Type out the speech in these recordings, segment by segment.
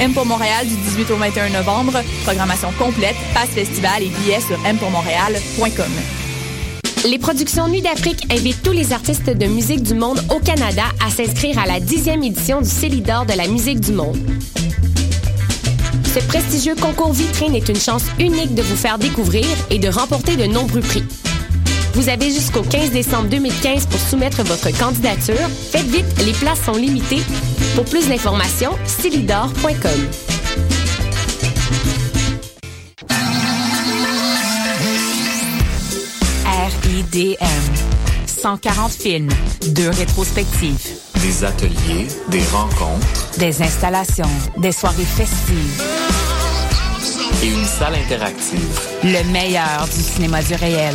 M pour Montréal du 18 au 21 novembre. Programmation complète, passe festival et billets sur mpourmontréal.com. Les productions Nuit d'Afrique invitent tous les artistes de musique du monde au Canada à s'inscrire à la dixième édition du Célidor de la musique du monde. Ce prestigieux concours vitrine est une chance unique de vous faire découvrir et de remporter de nombreux prix. Vous avez jusqu'au 15 décembre 2015 pour soumettre votre candidature. Faites vite, les places sont limitées. Pour plus d'informations, célidor.com. RIDM. 140 films, deux rétrospectives, Des ateliers, des rencontres des installations, des soirées festives. et une salle interactive. Le meilleur du cinéma du réel.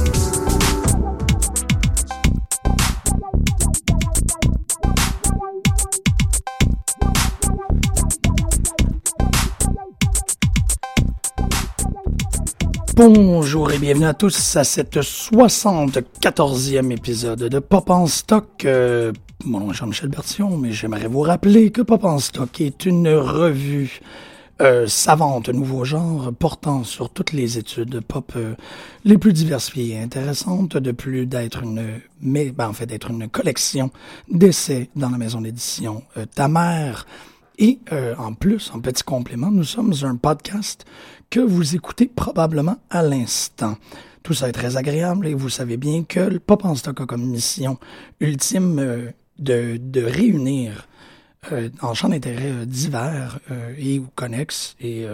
Bonjour et bienvenue à tous à cette 74e épisode de Pop en Stock. Euh, mon nom est Jean-Michel Bertillon, mais j'aimerais vous rappeler que Pop en Stock est une revue euh, savante, nouveau genre, portant sur toutes les études pop euh, les plus diversifiées et intéressantes, de plus d'être une, mais ben, en fait d'être une collection d'essais dans la maison d'édition euh, Ta mère. Et euh, en plus, en petit complément, nous sommes un podcast que vous écoutez probablement à l'instant. Tout ça est très agréable et vous savez bien que le Pop en stock a comme mission ultime euh, de, réunir euh, en champ d'intérêt euh, divers et ou connexes et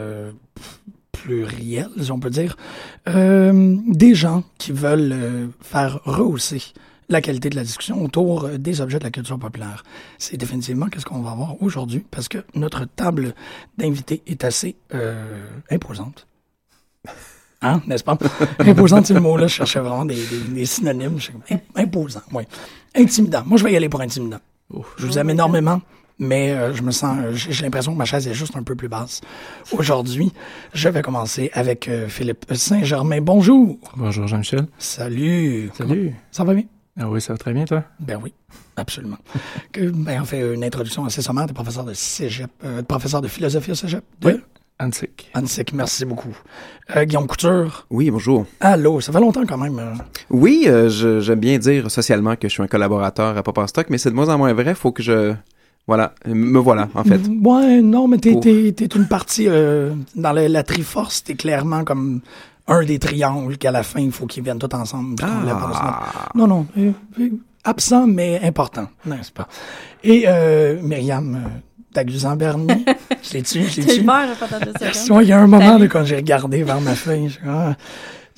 pluriels, on peut dire, des gens qui veulent faire rehausser la qualité de la discussion autour euh, des objets de la culture populaire. C'est définitivement qu'est-ce qu'on va voir aujourd'hui parce que notre table d'invités est assez euh, imposante. Hein, n'est-ce pas? Imposante, c'est le mot-là. Je cherchais vraiment des, des, des synonymes. Imposant, oui. Intimidant. Moi, je vais y aller pour intimidant. Je vous aime énormément, mais euh, je me sens, euh, j'ai l'impression que ma chaise est juste un peu plus basse. Aujourd'hui, je vais commencer avec euh, Philippe Saint-Germain. Bonjour. Bonjour Jean-Michel. Salut. Salut. Ça va bien? Ah oui, ça va très bien toi? Ben oui, absolument. que, ben, on fait une introduction assez sommaire. T'es professeur de cégep, euh, professeur de philosophie au cégep de? Oui. Antique. Annecy. Merci beaucoup. Euh, Guillaume Couture. Oui, bonjour. Allô, ça fait longtemps quand même. euh. Oui, euh, je- j'aime bien dire socialement que je suis un collaborateur à Pop Stock, mais c'est de moins en moins vrai. Faut que je... Voilà, me voilà, en fait. Ouais, non, mais t'es, t'es une partie euh, dans la, la Triforce, t'es clairement comme un des triangles qu'à la fin, il faut qu'ils viennent tous ensemble. mettre- Non, non, euh, euh, absent, mais important, n'est-ce pas? Et euh, Myriam euh, Daguzan-Bernier, je l'ai-tu, je ça. Merci. Ouais, il y a un moment de, quand j'ai regardé vers ma feuille. je- ah.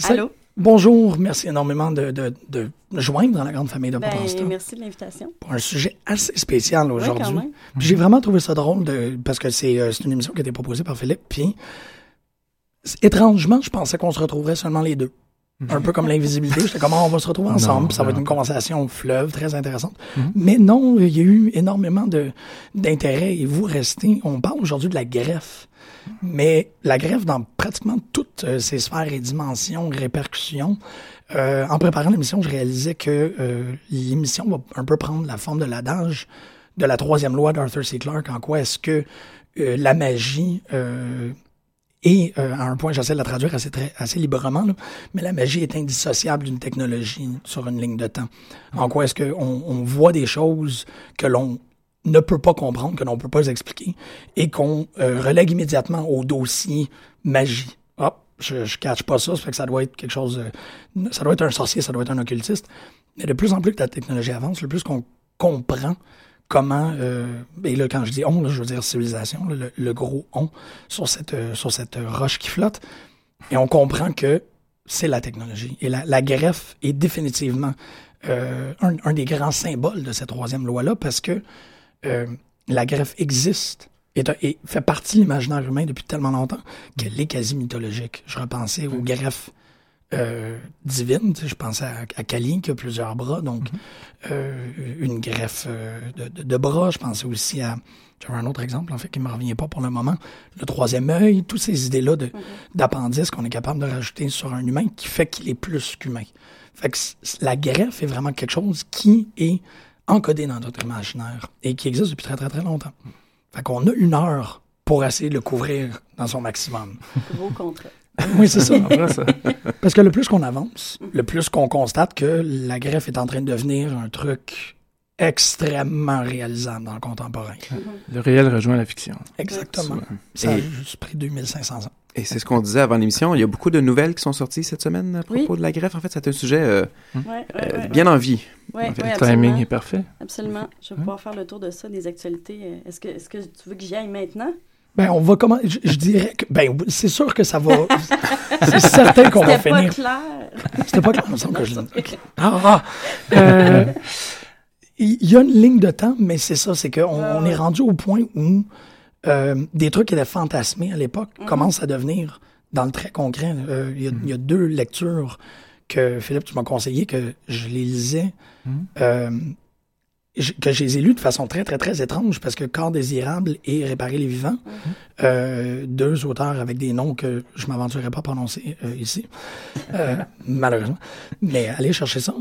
Allô? Bonjour, merci énormément de, de, de joindre dans la grande famille de Ben, merci de l'invitation. pour un sujet assez spécial aujourd'hui. Puis J'ai vraiment trouvé ça drôle de, parce que c'est euh, c'est une émission qui a été proposée par Philippe. Puis étrangement, je pensais qu'on se retrouverait seulement les deux. un peu comme l'invisibilité. J'étais comme, Ah, on va se retrouver ensemble, Non, ça va être une conversation fleuve très intéressante. Mhm. Mais non, il y a eu énormément de d'intérêt et vous restez. On parle aujourd'hui de la greffe, mais la greffe dans pratiquement toutes euh, ses sphères et dimensions, répercussions. Euh, en préparant l'émission, je réalisais que euh, l'émission va un peu prendre la forme de l'adage de la troisième loi d'Arthur C. Clarke. En quoi est-ce que euh, la magie euh, et euh, à un point, j'essaie de la traduire assez, très, assez librement, mais la magie est indissociable d'une technologie sur une ligne de temps. En quoi est-ce qu'on on voit des choses que l'on ne peut pas comprendre, que l'on ne peut pas expliquer, et qu'on euh, relègue immédiatement au dossier magie? Hop, je, je catch pas ça, ça fait que ça doit être quelque chose, euh, ça doit être un sorcier, ça doit être un occultiste. Mais de plus en plus que la technologie avance, le plus qu'on comprend comment, euh, et là quand je dis on, là, je veux dire civilisation, là, le, le gros on sur cette, euh, sur cette euh, roche qui flotte, et on comprend que c'est la technologie. Et la, la greffe est définitivement euh, un, un des grands symboles de cette troisième loi-là, parce que la greffe existe et, et fait partie de l'imaginaire humain depuis tellement longtemps qu'elle est quasi mythologique. Je repensais aux greffes euh, sais, Je pensais à, à Kali qui a plusieurs bras, donc euh, une greffe euh, de, de- de bras. Je pensais aussi à j'avais un autre exemple en fait qui me revient pas pour le moment. Le troisième œil, toutes ces idées-là de d'appendices qu'on est capable de rajouter sur un humain qui fait qu'il est plus qu'humain. Fait que la greffe est vraiment quelque chose qui est encodé dans notre imaginaire et qui existe depuis très très très longtemps. Fait qu'on a une heure pour essayer de le couvrir dans son maximum. Gros contrat. Oui, c'est ça. Parce que le plus qu'on avance, le plus qu'on constate que la greffe est en train de devenir un truc extrêmement réalisable dans le contemporain. Le réel rejoint la fiction. Exactement. Ça a juste pris 2500 ans. Et c'est ce qu'on disait avant l'émission. Il y a beaucoup de nouvelles qui sont sorties cette semaine à propos Oui. de la greffe. En fait, c'est un sujet euh, Ouais, ouais, euh, ouais, bien en vie. ouais, en fait. ouais, Le absolument. timing est parfait. Absolument. Je vais pouvoir faire le tour de ça, des actualités. Est-ce que, est-ce que tu veux que j'y aille maintenant? Ben, on va comment je, je dirais que ben c'est sûr que ça va c'est certain qu'on va C'était pas finir. clair. C'était pas clair, il me semble que je l'ai- ok. Ah, ah. Euh, Il y a une ligne de temps, mais c'est ça, c'est qu'on on est rendu au point où euh, des trucs qui étaient fantasmés à l'époque commencent à devenir dans le très concret. Euh, Il y, a- il y a deux lectures que Philippe, tu m'as conseillé que je les lisais, euh, j- que je les ai de façon très, très, très étrange, parce que Corps désirable et Réparer les vivants, euh, deux auteurs avec des noms que je m'aventurerai pas à prononcer euh, ici, euh, malheureusement. Mais allez chercher ça.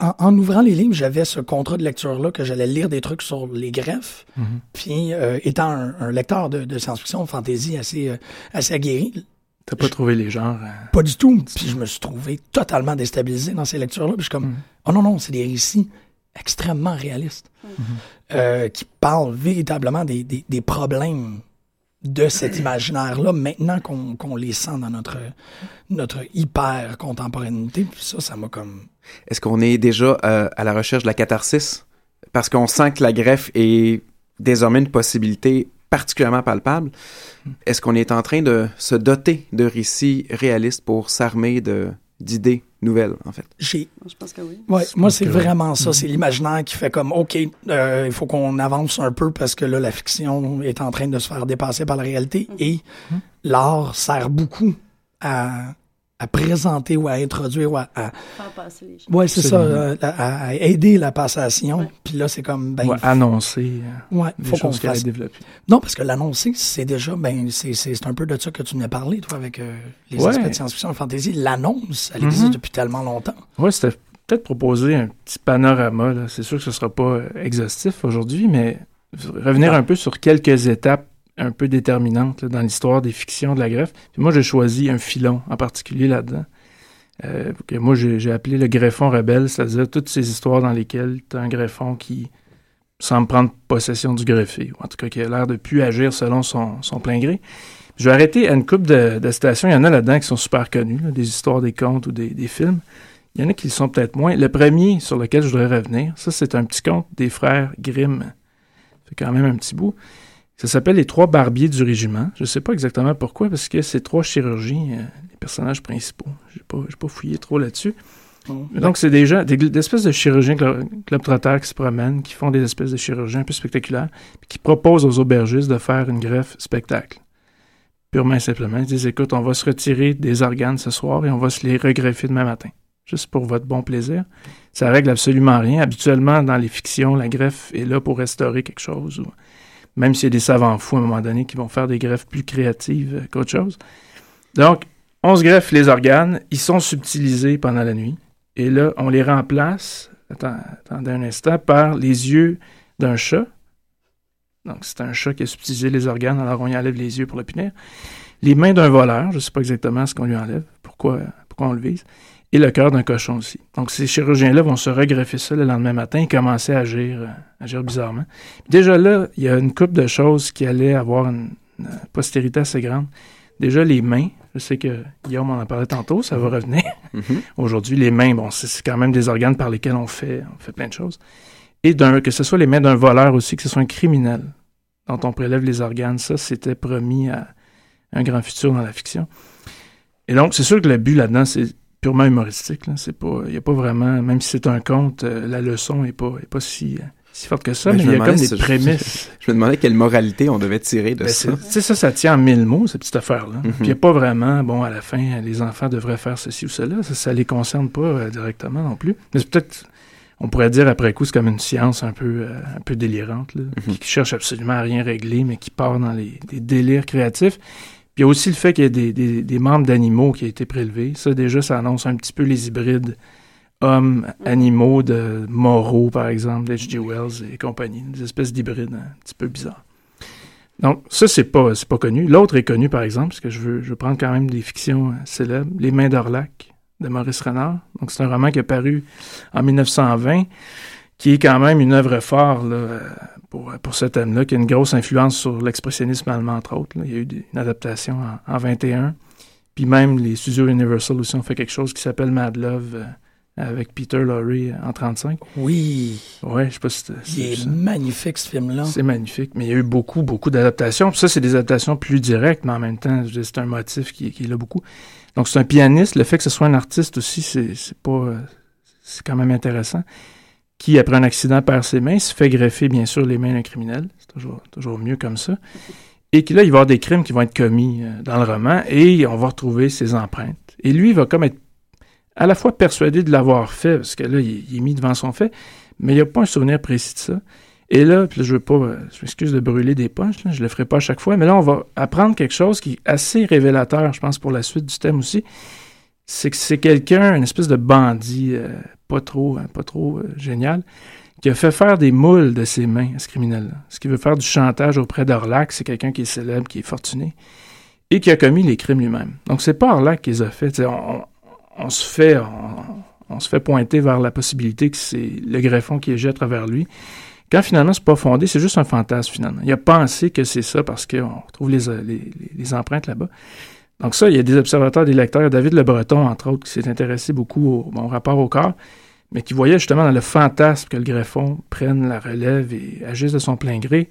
En, en ouvrant les livres, j'avais ce contrat de lecture-là que j'allais lire des trucs sur les greffes. Puis, euh, étant un, un lecteur de, de science-fiction, fantasy assez, assez aguerri, T'as pas trouvé les genres. euh, pas du tout. Puis je me suis trouvé totalement déstabilisé dans ces lectures-là. Puis je suis comme, oh non, non, c'est des récits extrêmement réalistes euh, qui parlent véritablement des, des, des problèmes de cet imaginaire-là maintenant qu'on qu'on les sent dans notre, notre hyper contemporanéité. Puis ça, ça m'a comme... Est-ce qu'on est déjà euh, à la recherche de la catharsis? Parce qu'on sent que la greffe est désormais une possibilité particulièrement palpable. Est-ce qu'on est en train de se doter de récits réalistes pour s'armer de d'idées nouvelles, en fait? J'ai Je pense que oui. Ouais, moi, c'est vraiment ça. C'est l'imaginaire qui fait comme, OK, euh, il faut qu'on avance un peu parce que là, la fiction est en train de se faire dépasser par la réalité et l'art sert beaucoup à, à présenter ou à introduire ou à... à- Faire passer les choses. ouais, c'est ça, euh, à, à aider la passation. Ouais. Puis là, c'est comme, ben, ou annoncer euh, ouais, des faut qu'on fasse. développées. Non, parce que l'annoncer, c'est déjà, ben, c'est, c'est, c'est un peu de ça que tu m'as parlé, toi, avec euh, les Ouais. aspects de science-fiction et fantasy. L'annonce, elle existe Mhm. depuis tellement longtemps. Ouais, c'était peut-être proposer un petit panorama. là. C'est sûr que ce sera pas exhaustif aujourd'hui, mais revenir un peu sur quelques étapes un peu déterminantes là, dans l'histoire des fictions de la greffe. Puis moi, j'ai choisi un filon en particulier là-dedans. euh, que moi, j'ai appelé le greffon rebelle, c'est-à-dire toutes ces histoires dans lesquelles tu as un greffon qui semble prendre possession du greffé, ou en tout cas qui a l'air de plus agir selon son, plein gré. Je vais arrêter à une coupe de, citations. Il y en a là-dedans qui sont super connues, là, des histoires, des contes ou des, films. Il y en a qui le sont peut-être moins. Le premier sur lequel je voudrais revenir, ça c'est un petit conte des frères Grimm. Fait quand même un petit bout. Ça s'appelle Les Trois Barbiers du Régiment. Je sais pas exactement pourquoi, parce que c'est trois chirurgiens, euh, les personnages principaux. J'ai pas, j'ai pas fouillé trop là-dessus. Mais Donc, c'est des gens, des, des espèces de chirurgiens glo- globetrotters qui se promènent, qui font des espèces de chirurgiens un peu spectaculaires, puis qui proposent aux aubergistes de faire une greffe spectacle. purement et simplement. Ils disent, écoute, on va se retirer des organes ce soir et on va se les regreffer demain matin, juste pour votre bon plaisir. Ça règle absolument rien. Habituellement, dans les fictions, la greffe est là pour restaurer quelque chose, ou même s'il y a des savants fous à un moment donné qui vont faire des greffes plus créatives qu'autre chose. Donc, on se greffe les organes, ils sont subtilisés pendant la nuit, et là, on les remplace, attendez un instant, par les yeux d'un chat. Donc, c'est un chat qui a subtilisé les organes, alors on y enlève les yeux pour le punir. Les mains d'un voleur, je ne sais pas exactement ce qu'on lui enlève, pourquoi, pourquoi on le vise, et le cœur d'un cochon aussi. Donc, ces chirurgiens-là vont se regreffer ça le lendemain matin et commencer à agir, euh, agir bizarrement. Déjà là, il y a une couple de choses qui allaient avoir une, une postérité assez grande. Déjà, les mains, je sais que Guillaume en a parlé tantôt, ça va revenir. Mhm. Aujourd'hui, les mains, bon, c'est quand même des organes par lesquels on fait, on fait plein de choses. Et que ce soit les mains d'un voleur aussi, que ce soit un criminel dont on prélève les organes, ça, c'était promis à un grand futur dans la fiction. Et donc, c'est sûr que le but là-dedans, c'est purement humoristique. là. C'est pas, il y a pas vraiment, même si c'est un conte, euh, la leçon est pas, est pas si, euh, si forte que ça, mais il y a comme des si- prémices. Je me demandais quelle moralité on devait tirer de Ben, ça. Tu sais, ça, ça tient en mille mots, cette petite affaire-là. Mhm. Puis il n'y a pas vraiment, bon, à la fin, les enfants devraient faire ceci ou cela. Ça, ça les concerne pas euh, directement non plus. Mais c'est peut-être, on pourrait dire après coup, c'est comme une science un peu, euh, un peu délirante, là, Mhm. qui cherche absolument à rien régler, mais qui part dans les, des délires créatifs. Puis il y a aussi le fait qu'il y ait des, des- des membres d'animaux qui ont été prélevés. Ça, déjà, ça annonce un petit peu les hybrides hommes-animaux de Moreau, par exemple, d'H.G. Wells et compagnie. Des espèces d'hybrides un petit peu bizarres. Donc, ça, c'est pas, c'est pas connu. L'autre est connu, par exemple, parce que je veux, je veux prendre quand même des fictions euh, célèbres. Les Mains d'Orlac, de Maurice Renard. Donc, c'est un roman qui est paru en 1920, qui est quand même une œuvre phare là, euh, pour, pour ce thème-là, qui a une grosse influence sur l'expressionnisme allemand, entre autres. là. Il y a eu des- une adaptation en, en 21. Puis même les studios Universal aussi ont fait quelque chose qui s'appelle Mad Love euh, avec Peter Lorre en 35. Oui. Ouais, je sais pas si Il est ça- magnifique, ce film-là. c'est magnifique, mais il y a eu beaucoup, beaucoup d'adaptations. Puis ça, c'est des adaptations plus directes, mais en même temps, c'est un motif qui, qui est là beaucoup. Donc, c'est un pianiste. Le fait que ce soit un artiste aussi, c'est pas... euh, C'est quand même intéressant. Qui, après un accident, perd ses mains, se fait greffer, bien sûr, les mains d'un criminel. C'est toujours, toujours mieux comme ça. Et que là, il va y avoir des crimes qui vont être commis euh, dans le roman et on va retrouver ses empreintes. Et lui, il va comme être à la fois persuadé de l'avoir fait, parce que là, il, est mis devant son fait, mais il n'y a pas un souvenir précis de ça. Et là, puis là, je veux pas, euh, je m'excuse de brûler des punches, là, je le ferai pas à chaque fois, mais là, on va apprendre quelque chose qui est assez révélateur, je pense, pour la suite du thème aussi. C'est que c'est quelqu'un, une espèce de bandit, euh, pas trop, hein, pas trop euh, génial, qui a fait faire des moules de ses mains à ce criminel-là. Ce qui veut faire du chantage auprès d'Orlac, c'est quelqu'un qui est célèbre, qui est fortuné, et qui a commis les crimes lui-même. Donc, c'est pas Orlac qui les a fait. On, se fait, on, pointer vers la possibilité que c'est le greffon qui est jeté à travers lui. Quand finalement c'est pas fondé, c'est juste un fantasme finalement. Il a pensé que c'est ça parce qu'on retrouve les, les empreintes là-bas. Donc ça, il y a des observateurs, des lecteurs, David Le Breton, entre autres, qui s'est intéressé beaucoup au bon, rapport au corps, mais qui voyait justement dans le fantasme que le greffon prenne la relève et agisse de son plein gré.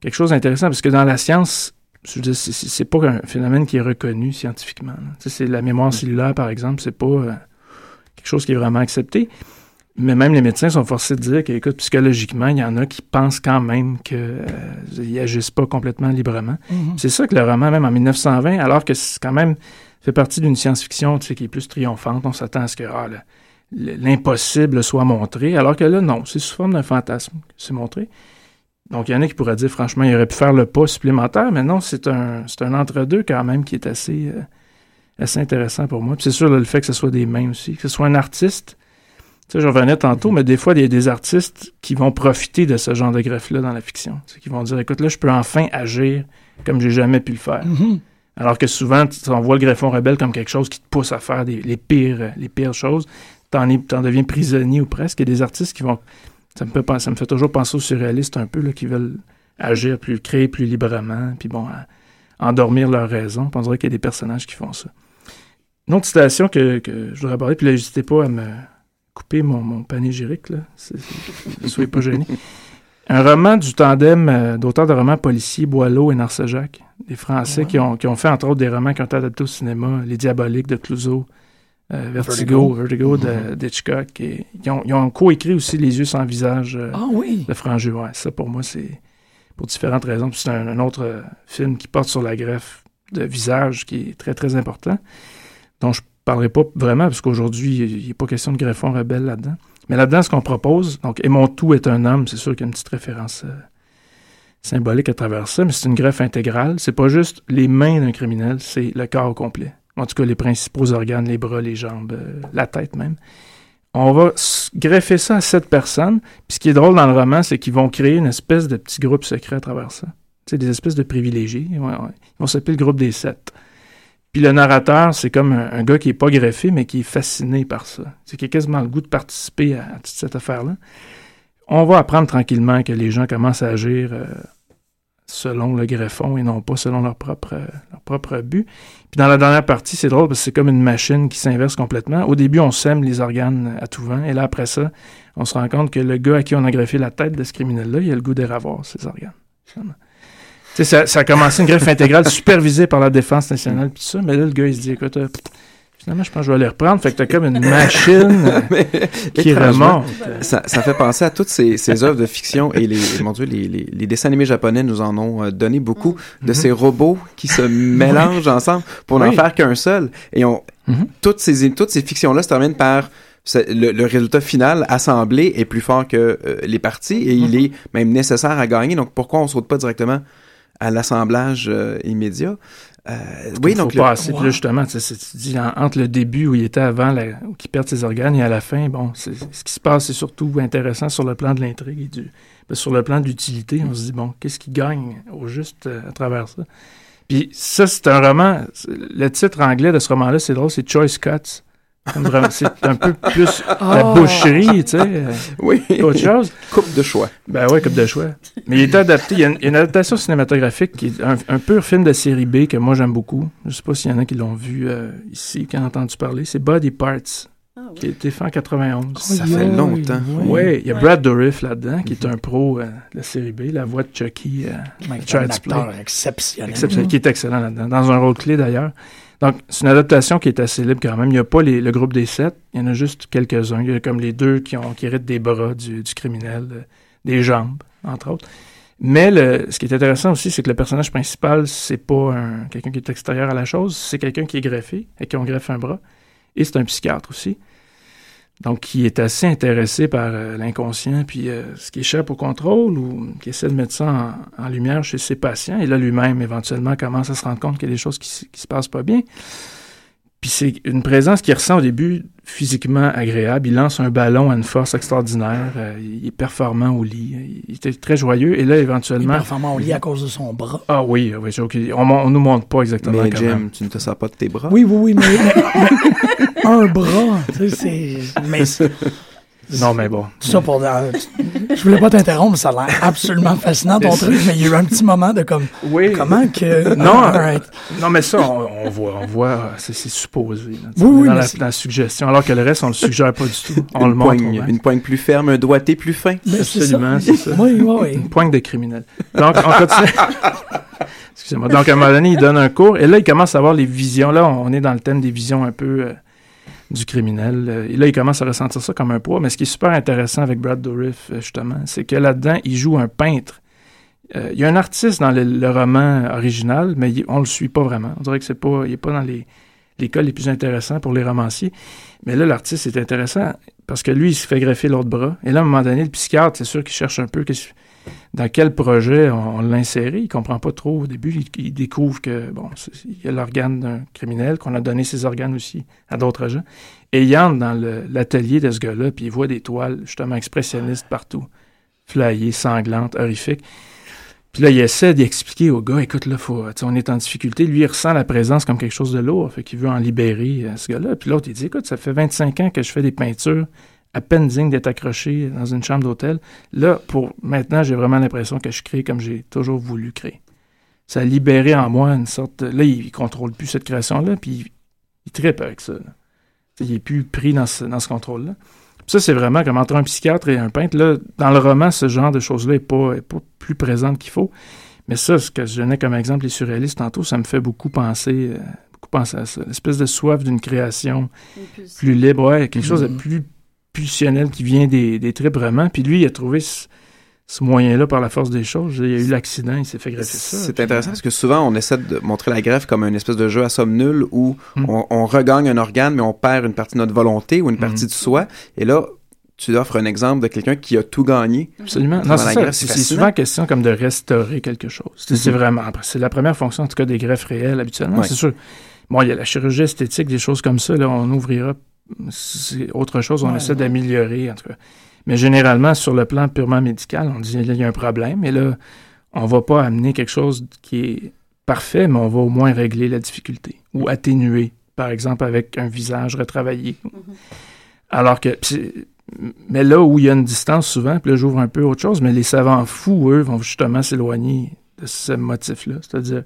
Quelque chose d'intéressant, parce que dans la science, je veux dire, c'est- pas un phénomène qui est reconnu scientifiquement. c'est la mémoire cellulaire, par exemple, c'est pas euh, quelque chose qui est vraiment accepté. Mais même les médecins sont forcés de dire que, écoute, psychologiquement, il y en a qui pensent quand même qu'ils agissent pas complètement librement. Mhm. C'est ça que le roman, même en 1920, alors que c'est quand même fait partie d'une science-fiction tu sais, qui est plus triomphante, on s'attend à ce que ah, le- le- l'impossible soit montré, alors que là, non, c'est sous forme d'un fantasme que c'est montré. Donc, il y en a qui pourraient dire, franchement, il aurait pu faire le pas supplémentaire, mais non, c'est un, c'est un entre-deux quand même qui est assez, euh, assez intéressant pour moi. Puis c'est sûr, là, le fait que ce soit des mains aussi, que ce soit un artiste, tu sais, je revenais tantôt, mais des fois, il y a des artistes qui vont profiter de ce genre de greffe-là dans la fiction. Tu sais, qui vont dire, écoute, là, je peux enfin agir comme j'ai jamais pu le faire. Mhm. Alors que souvent, tu- on voit le greffon rebelle comme quelque chose qui te pousse à faire des, les, pires, euh, les pires choses. T'en, t'en deviens prisonnier ou presque. Il y a des artistes qui vont... Ça me, ça me fait toujours penser aux surréalistes un peu, là, qui veulent agir plus, créer plus librement, puis bon, à- endormir leur raison. Puis on dirait qu'il y a des personnages qui font ça. Une autre citation que, que je voudrais aborder, puis là, n'hésitez pas à me couper mon, mon panégyrique, là. Ne soyez pas gênés. Un roman du tandem euh, d'auteurs de romans policiers, Boileau et Narcejac, des Français qui, ont, qui ont fait entre autres des romans qui ont été adaptés au cinéma, Les Diaboliques de Clouseau, euh, Vertigo, Vertigo, de- d'Hitchcock. Ils ont, ils ont coécrit aussi Les Yeux sans visage euh, Ah oui. de Frangeux. Ouais, ça pour moi, c'est pour différentes raisons. C'est un, un autre euh, film qui porte sur la greffe de visage qui est très, très important, dont je parlerai pas vraiment, parce qu'aujourd'hui, il n'est pas question de greffon rebelle là-dedans. Mais là-dedans, ce qu'on propose, donc, et mon tout est un homme, c'est sûr qu'il y a une petite référence euh, symbolique à travers ça, mais c'est une greffe intégrale. C'est pas juste les mains d'un criminel, c'est le corps complet. En tout cas, les principaux organes, les bras, les jambes, euh, la tête même. On va greffer ça à sept personnes. Puis ce qui est drôle dans le roman, c'est qu'ils vont créer une espèce de petit groupe secret à travers ça. C'est des espèces de privilégiés. Ils vont, s'appeler le groupe des sept. Puis le narrateur, c'est comme un, gars qui est pas greffé, mais qui est fasciné par ça. C'est a quasiment le goût de participer à, toute cette affaire-là. On va apprendre tranquillement que les gens commencent à agir euh, selon le greffon et non pas selon leur propre, euh, leur propre but. Puis dans la dernière partie, c'est drôle parce que c'est comme une machine qui s'inverse complètement. Au début, on sème les organes à tout vent et là, après ça, on se rend compte que le gars à qui on a greffé la tête de ce criminel-là, il a le goût d'avoir ses organes. Ça, ça a commencé une greffe intégrale supervisée par la défense nationale, puis ça, mais là, le gars, il se dit, écoute, euh, Finalement, je pense que je vais les reprendre. Fait que t'as comme une machine qui remonte. Ça, ça, fait penser à toutes ces, ces œuvres de fiction et les, mon Dieu, les, les, les, dessins animés japonais nous en ont euh, donné beaucoup de mm-hmm. ces robots qui se mélangent ensemble pour n'en faire qu'un seul. Et on, mm-hmm. toutes ces, toutes ces fictions-là se terminent par le, le, résultat final assemblé est plus fort que euh, les parties et il mm-hmm. est même nécessaire à gagner. Donc pourquoi on saute pas directement à l'assemblage euh, immédiat. Euh, oui, donc faut pas assez. Puis là, justement, tu dis entre le début où il était avant, la, où il perd ses organes, et à la fin, bon, ce qui se passe, c'est surtout intéressant sur le plan de l'intrigue et du, ben, sur le plan de l'utilité. On se dit bon, qu'est-ce qui gagne au juste euh, à travers ça? Puis ça, c'est un roman. Le titre anglais de ce roman-là, c'est drôle, c'est Choice Cuts c'est un peu plus la oh. boucherie, tu sais. Euh, oui. Autre chose. Coupe de choix. Ben oui, coupe de choix. Mais il est adapté. Il y a une, adaptation cinématographique qui est un, pur film de série B que moi j'aime beaucoup. Je sais pas s'il y en a qui l'ont vu euh, ici, qui ont entendu parler. C'est Body Parts. Ah qui a été fait en 91. ça fait longtemps. Oui, il y a Brad Dourif là-dedans, qui est un pro euh, de la série B, la voix de Chucky. un acteur exceptionnel. exceptionnel. Qui est excellent là-dedans, dans un rôle clé d'ailleurs. Donc, c'est une adaptation qui est assez libre quand même. Il n'y a pas le groupe des sept, il y en a juste quelques-uns. Il y a comme les deux qui, ont, qui héritent des bras du, criminel, euh, des jambes, entre autres. Mais le, ce qui est intéressant aussi, c'est que le personnage principal, c'est pas quelqu'un qui est extérieur à la chose, c'est quelqu'un qui est greffé et qui on greffe un bras. Et c'est un psychiatre aussi donc qui est assez intéressé par euh, l'inconscient, puis euh, ce qui échappe au contrôle ou qui essaie de mettre ça en, lumière chez ses patients. Et là, lui-même, éventuellement, commence à se rendre compte qu'il y a des choses qui, qui se passent pas bien. Puis c'est une présence qu'il ressent au début physiquement agréable. Il lance un ballon à une force extraordinaire. Euh, il est performant au lit. Il était très joyeux. Et là, éventuellement... Il est performant au lit à cause de son bras. Ah oui, oui, okay. on, on nous montre pas exactement Mais Jim, tu ne te sers pas de tes bras? Oui, oui, oui, mais, un bras, tu sais, c'est... Non, mais bon. Ça pour. je voulais pas t'interrompre, ça a l'air absolument fascinant ton truc, mais il y a eu un petit moment de comme. Oui. Comment que. Non, non mais ça, on, voit, on voit, c'est supposé. oui, dans, la, la, suggestion, alors que le reste, on le suggère pas du tout. On une le montre. Poigne, une poigne plus ferme, un doigté plus fin. Absolument, c'est ça. Oui, oui, oui. Une poigne de criminel. Donc, on continue. Excusez-moi. Donc, à un moment donné, il donne un cours, et là, il commence à avoir les visions. Là, on est dans le thème des visions un peu. Euh, du criminel. Euh, et là, il commence à ressentir ça comme un poids. Mais ce qui est super intéressant avec Brad Dourif, euh, justement, c'est que là-dedans, il joue un peintre. Euh, il y a un artiste dans le, roman original, mais on le suit pas vraiment. On dirait que c'est pas, il est pas dans les, cas les plus intéressants pour les romanciers. Mais là, l'artiste est intéressant parce que lui, il se fait greffer l'autre bras. Et là, à un moment donné, le psychiatre, c'est sûr qu'il cherche un peu dans quel projet on, l'a inséré. Il comprend pas trop au début. Il, découvre que bon, il y a l'organe d'un criminel, qu'on a donné ses organes aussi à d'autres gens. Et il entre dans l'atelier de ce gars-là, puis il voit des toiles justement expressionnistes partout, flyées, sanglantes, horrifiques. Puis là, il essaie d'expliquer au gars, écoute, là, faut, on est en difficulté. Lui, il ressent la présence comme quelque chose de lourd, fait qu'il veut en libérer euh, ce gars-là. Puis l'autre, il dit, écoute, ça fait 25 ans que je fais des peintures à peine digne d'être accroché dans une chambre d'hôtel. Là, pour maintenant, j'ai vraiment l'impression que je crée comme j'ai toujours voulu créer. Ça a libéré en moi une sorte. Là, il, contrôle plus cette création-là, puis il, il tripe avec ça. Il est plus pris dans ce, dans ce contrôle-là. Ça, c'est vraiment comme entre un psychiatre et un peintre. Là, dans le roman, ce genre de choses-là n'est pas, est pas plus présente qu'il faut. Mais ça, ce que je donnais comme exemple, les surréalistes tantôt, ça me fait beaucoup penser, euh, beaucoup penser à ça. L'espèce de soif d'une création plus libre, ouais, quelque chose de mm-hmm. plus pulsionnel qui vient des, des tripes vraiment. Puis lui, il a trouvé ce moyen-là par la force des choses. Il y a eu l'accident, il s'est fait greffer ça. C'est intéressant parce que souvent, on essaie de montrer la greffe comme une espèce de jeu à somme nulle où Mm. on, on regagne un organe, mais on perd une partie de notre volonté ou une partie Mm. de soi. Et là, tu offres un exemple de quelqu'un qui a tout gagné. Absolument. C'est souvent question comme de restaurer quelque chose. C'est Mhm. vraiment. C'est la première fonction, en tout cas, des greffes réelles habituellement. Ouais. C'est sûr. Bon, il y a la chirurgie esthétique, des choses comme ça. Là, on ouvrira. Autre chose. On Ouais, essaie ouais. d'améliorer, en tout cas. Mais généralement, sur le plan purement médical, on dit là, il y a un problème. Et là, on va pas amener quelque chose qui est parfait, mais on va au moins régler la difficulté ou atténuer, par exemple, avec un visage retravaillé. Alors que, mais là où il y a une distance souvent, puis là j'ouvre un peu autre chose, mais les savants fous, eux, vont justement s'éloigner de ce motif-là. C'est-à-dire,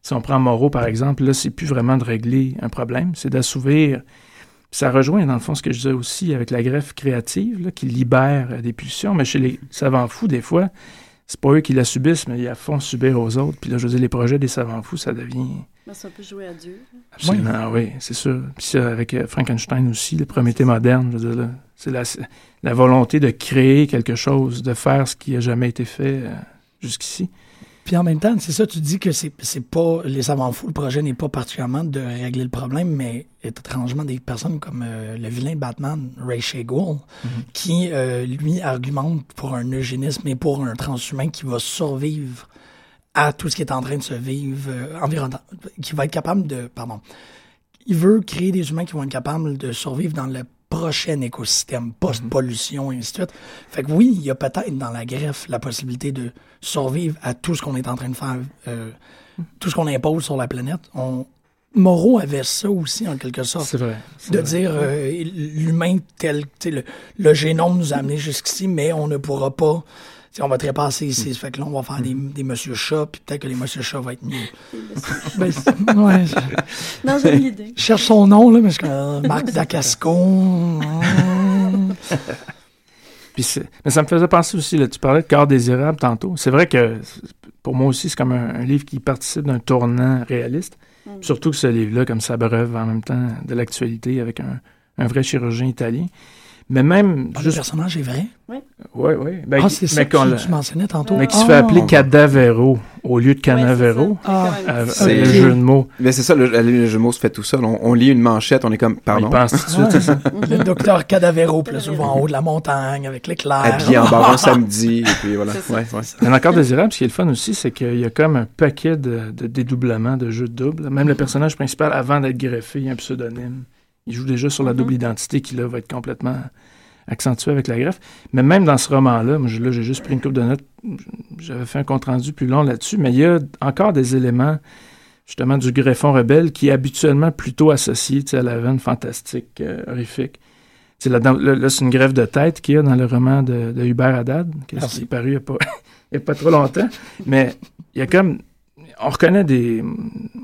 si on prend Moreau, par exemple, là, c'est plus vraiment de régler un problème, c'est d'assouvir. Ça rejoint, dans le fond, ce que je disais aussi avec la greffe créative, là, qui libère des pulsions, mais chez les savants fous, des fois, c'est pas eux qui la subissent, mais ils la font subir aux autres. Puis là, je veux dire, les projets des savants fous, ça devient Ben, c'est un peu jouer à Dieu. Absolument, oui, c'est sûr. Puis ça, avec euh, Frankenstein aussi, le Prométhée moderne, je veux dire, là, c'est la, la volonté de créer quelque chose, de faire ce qui n'a jamais été fait euh, jusqu'ici. Puis en même temps, c'est ça, tu dis que c'est pas les savants fous, le projet n'est pas particulièrement de régler le problème, mais étrangement des personnes comme euh, le vilain Batman, Ray Shagul, qui euh, lui argumente pour un eugénisme et pour un transhumain qui va survivre à tout ce qui est en train de se vivre euh, qui va être capable de, pardon, il veut créer des humains qui vont être capables de survivre dans le prochain écosystème, post-pollution et ainsi de suite. Fait que oui, il y a peut-être dans la greffe la possibilité de survivre à tout ce qu'on est en train de faire, euh, tout ce qu'on impose sur la planète. On... Moreau avait ça aussi, en quelque sorte. C'est vrai. De vrai. dire euh, l'humain tel, le, le génome nous a amené jusqu'ici, mais on ne pourra pas. On va trépasser ici. Fait que là, on va faire des, des Monsieur Chat, puis peut-être que les Monsieur Chat vont être mieux. Ben, c'est- ouais, je- Non, j'aime l'idée. je cherche son nom, là, mais je euh, Marc Dacasco. Puis c'est- mais ça me faisait penser aussi, là, tu parlais de Corps désirable tantôt. C'est vrai que pour moi aussi, c'est comme un, un livre qui participe d'un tournant réaliste. Surtout que ce livre-là, comme ça breuve en même temps de l'actualité avec un, un vrai chirurgien italien. Mais même Ah, Le juste. personnage est vrai? Oui, oui. Ben, ah, qui- c'est ça mais que qu'on tu, mentionnais tantôt. mais qui se Ah. fait appeler Cadavero au lieu de Canavero. Ah, Euh, C'est- le jeu de mots. Mais c'est ça, le, le jeu de mots se fait tout seul. On, on lit une manchette, on est comme, pardon? Il pense tout de suite, c'est ça. Le docteur Cadavero, puis là, souvent en haut de la montagne, avec l'éclair. Habillé en baron samedi, et puis voilà. Ça. Ouais, ouais. Mais encore désirable, ce qui est le fun aussi, c'est qu'il y a comme un paquet de, de dédoublements de jeux de double. Même le personnage principal, avant d'être greffé, il y a un pseudonyme. Il joue déjà sur la double identité qui, là, va être complètement accentuée avec la greffe. Mais même dans ce roman-là, moi, là, j'ai juste pris une coupe de notes. J'avais fait un compte-rendu plus long là-dessus, mais il y a encore des éléments, justement, du greffon rebelle qui est habituellement plutôt associé à la veine fantastique, euh, horrifique. Là, dans- là, là, c'est une greffe de tête qu'il y a dans le roman de, de Hubert Haddad, qui est paru il n'y a, pas- il y a pas trop longtemps. Mais il y a comme. On reconnaît des.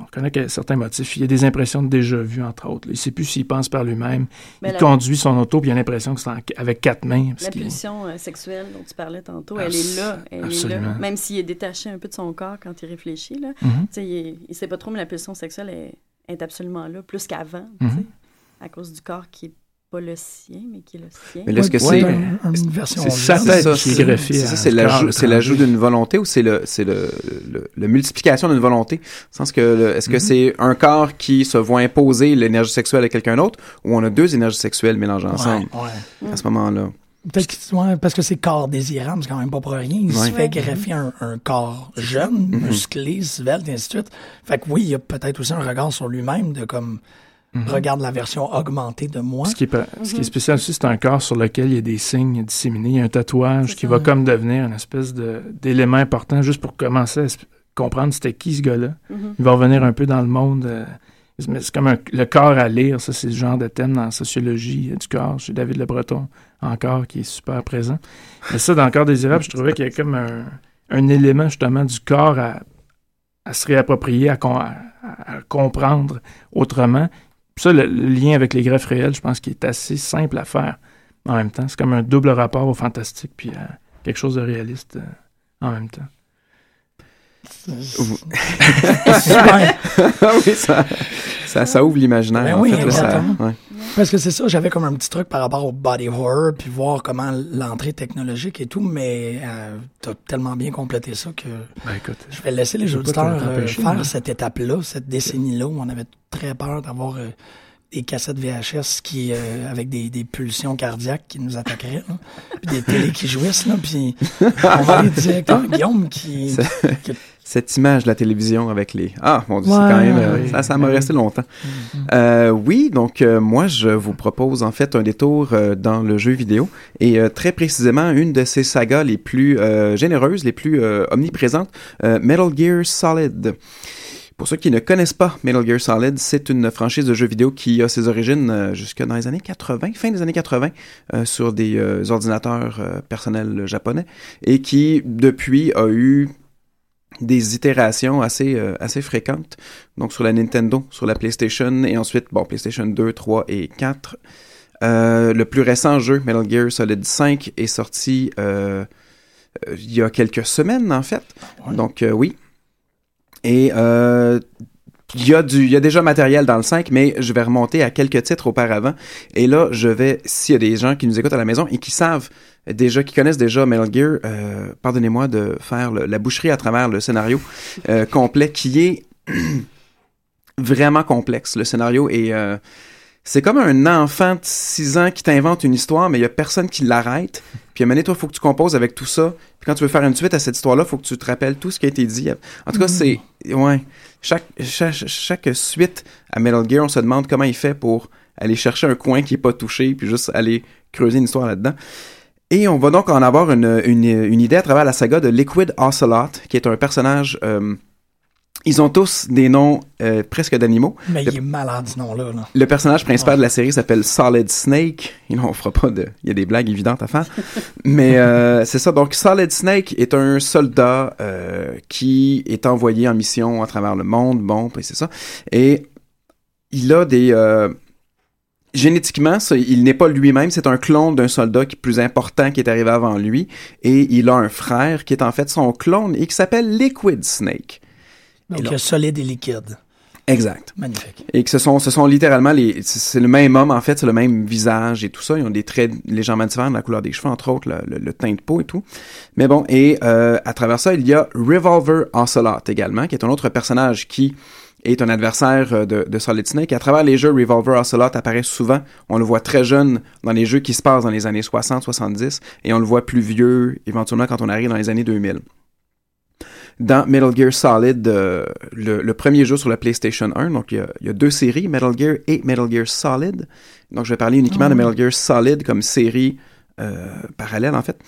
On reconnaît certains motifs. Il y a des impressions de déjà vu, entre autres. là. Il ne sait plus s'il pense par lui-même. Il la- conduit son auto, puis il a l'impression que c'est en- avec quatre mains. La pulsion euh, sexuelle dont tu parlais tantôt, elle est là. Elle est là. Même s'il est détaché un peu de son corps quand il réfléchit. Là. Mhm. Il ne sait pas trop, mais la pulsion sexuelle est, est absolument là, plus qu'avant. Mhm. À cause du corps qui n'est pas le sien, mais qui est le sien. Mais est-ce que Ouais, c'est. version c'est sa tête ça, qui est c'est- ça, c'est l'ajout, c'est l'ajout d'une volonté ou c'est le, c'est le, le, le multiplication d'une volonté? Sens que, est-ce que Mhm. c'est un corps qui se voit imposer l'énergie sexuelle à quelqu'un d'autre ou on a deux énergies sexuelles mélangées ensemble Ouais, ouais. à ce moment-là? Peut-être que- ouais, parce que c'est corps désirable, c'est quand même pas pour rien. Il se Ouais. fait greffer un, un corps jeune, Mhm. musclé, svelte, et ainsi de suite. Fait que oui, il y a peut-être aussi un regard sur lui-même de comme, regarde la version augmentée de moi. Mhm. Ce qui, est, pa- ce qui est spécial aussi, c'est un corps sur lequel il y a des signes disséminés. Il y a un tatouage qui ça. va comme devenir une espèce d'élément important juste pour commencer à comprendre c'était qui ce gars-là. Mhm. Il va revenir un peu dans le monde. euh, mais c'est comme un- le corps à lire. Ça, c'est le genre de thème dans la sociologie euh, du corps chez David Le Breton, encore, qui est super présent. Mais ça, dans le corps désirable, je trouvais qu'il y a comme un, un élément justement du corps à, à se réapproprier, à, con- à- à comprendre autrement. Ça, le, le lien avec les greffes réelles, je pense qu'il est assez simple à faire en même temps. C'est comme un double rapport au fantastique puis à quelque chose de réaliste euh, en même temps. Super. Ah oui, ça, ça, ça ouvre l'imaginaire. Ben en oui, fait, là, ça- exactement. ouais. Parce que c'est ça, j'avais comme un petit truc par rapport au body horror, puis voir comment l'entrée technologique et tout, mais euh, t'as tellement bien complété ça que Ben, écoute, je vais laisser les auditeurs euh, faire moi. cette étape-là, cette décennie-là où on avait très peur d'avoir euh, des cassettes VHS qui euh, avec des, des pulsions cardiaques qui nous attaqueraient, là. puis des télés qui jouissent, là, puis on va aller directement Guillaume qui... qui- Cette image de la télévision avec les... Ah, mon Dieu, Ouais, c'est quand même... euh, ça ça m'a resté longtemps. Euh, oui, donc euh, moi, je vous propose en fait un détour euh, dans le jeu vidéo et euh, très précisément une de ces sagas les plus euh, généreuses, les plus euh, omniprésentes, euh, Metal Gear Solid. Pour ceux qui ne connaissent pas Metal Gear Solid, c'est une franchise de jeux vidéo qui a ses origines euh, jusque dans les années 80, fin des années 80, euh, sur des euh, ordinateurs euh, personnels japonais, et qui depuis a eu des itérations assez euh, assez fréquentes. Donc sur la Nintendo, sur la PlayStation, et ensuite bon PlayStation 2, 3 et 4. Euh, le plus récent jeu, Metal Gear Solid 5, est sorti euh, euh, il y a quelques semaines en fait. Donc euh, oui. Et euh, il y, a du, il y a déjà matériel dans le 5, mais je vais remonter à quelques titres auparavant. Et là, je vais, s'il y a des gens qui nous écoutent à la maison et qui savent déjà, qui connaissent déjà Metal Gear, euh, pardonnez-moi de faire le- la boucherie à travers le scénario euh, complet, qui est vraiment complexe. Le scénario est... euh, c'est comme un enfant de 6 ans qui t'invente une histoire, mais il y a personne qui l'arrête. Puis à un moment donné, toi, il faut que tu composes avec tout ça. Puis quand tu veux faire une suite à cette histoire-là, il faut que tu te rappelles tout ce qui a été dit. En tout cas, c'est... Ouais. Chaque, chaque, suite à Metal Gear, on se demande comment il fait pour aller chercher un coin qui est pas touché, puis juste aller creuser une histoire là-dedans. Et on va donc en avoir une, une, une idée à travers la saga de Liquid Ocelot, qui est un personnage... euh, ils ont tous des noms euh, presque d'animaux. Mais Le- il est malade, ce nom-là. Là. le personnage principal de la série s'appelle Solid Snake. Et là, on fera pas de... Il y a des blagues évidentes à faire. Mais euh, c'est ça. Donc, Solid Snake est un soldat euh, qui est envoyé en mission à travers le monde. Bon, puis c'est ça. Et il a des... Génétiquement, ça, il n'est pas lui-même, c'est un clone d'un soldat qui est plus important qui est arrivé avant lui. Et il a un frère qui est en fait son clone et qui s'appelle Liquid Snake. Donc, solide et liquide. Exact. Magnifique. Et que ce sont, ce sont littéralement les, c'est le même homme en fait, c'est le même visage et tout ça. Ils ont des traits légèrement différents, la couleur des cheveux entre autres, le, le- le teint de peau et tout. Mais bon, et euh, à travers ça, il y a Revolver Ocelot également, qui est un autre personnage qui est un adversaire euh, de, de Solid Snake. À travers les jeux, Revolver Ocelot apparaît souvent. On le voit très jeune dans les jeux qui se passent dans les années 60-70 et on le voit plus vieux éventuellement quand on arrive dans les années 2000 dans Metal Gear Solid, euh, le, le premier jeu sur la PlayStation 1. Donc, il y, a, il y a deux séries, Metal Gear et Metal Gear Solid. Donc, je vais parler uniquement de oui. Metal Gear Solid comme série euh, parallèle, en fait.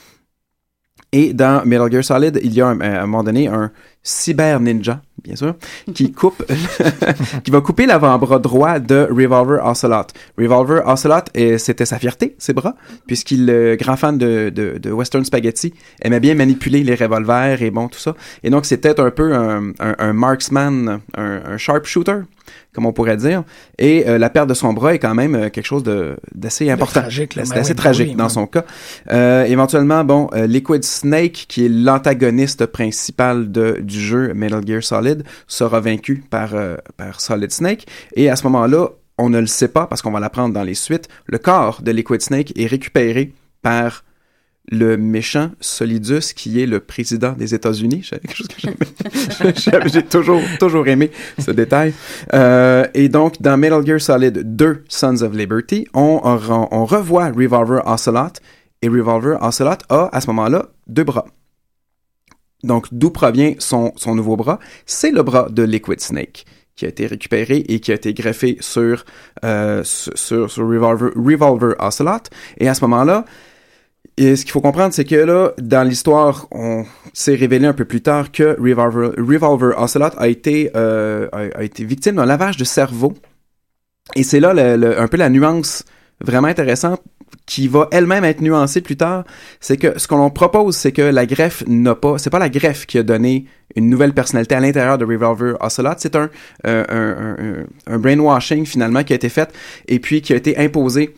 Et dans Metal Gear Solid, il y a un- à un moment donné un cyber ninja, bien sûr, qui coupe, qui va couper l'avant-bras droit de Revolver Ocelot. Revolver Ocelot, eh, c'était sa fierté, ses bras, puisqu'il, le grand fan de, de, Western Spaghetti, aimait bien manipuler les revolvers et bon, tout ça. Et donc, c'était un peu un, un, marksman, un sharpshooter, comme on pourrait dire. Et euh, la perte de son bras est quand même euh, quelque chose de, d'assez important. tragique, là. Ben assez oui, ben tragique oui, dans ben. son cas. Euh, éventuellement, bon, euh, Liquid Snake, qui est l'antagoniste principal de, du jeu Metal Gear Solid, sera vaincu par, euh, par Solid Snake. Et à ce moment-là, on ne le sait pas parce qu'on va l'apprendre dans les suites. Le corps de Liquid Snake est récupéré par le méchant Solidus, qui est le président des États-Unis. J'ai toujours, aimé ce détail. Euh, et donc, dans Metal Gear Solid 2, Sons of Liberty, on, revoit Revolver Ocelot, et Revolver Ocelot a, à ce moment-là, deux bras. Donc, d'où provient son, nouveau bras? C'est le bras de Liquid Snake qui a été récupéré et qui a été greffé sur, euh, Revolver, Revolver Ocelot. Et à ce moment-là, et ce qu'il faut comprendre, c'est que là, dans l'histoire, on s'est révélé un peu plus tard que Revolver, Revolver Ocelot a été, euh, a, été victime d'un lavage de cerveau. Et c'est là un peu la nuance vraiment intéressante qui va elle-même être nuancée plus tard. C'est que ce qu'on propose, c'est que la greffe n'a pas, c'est pas la greffe qui a donné une nouvelle personnalité à l'intérieur de Revolver Ocelot, c'est un, euh, un brainwashing finalement qui a été fait et puis qui a été imposé.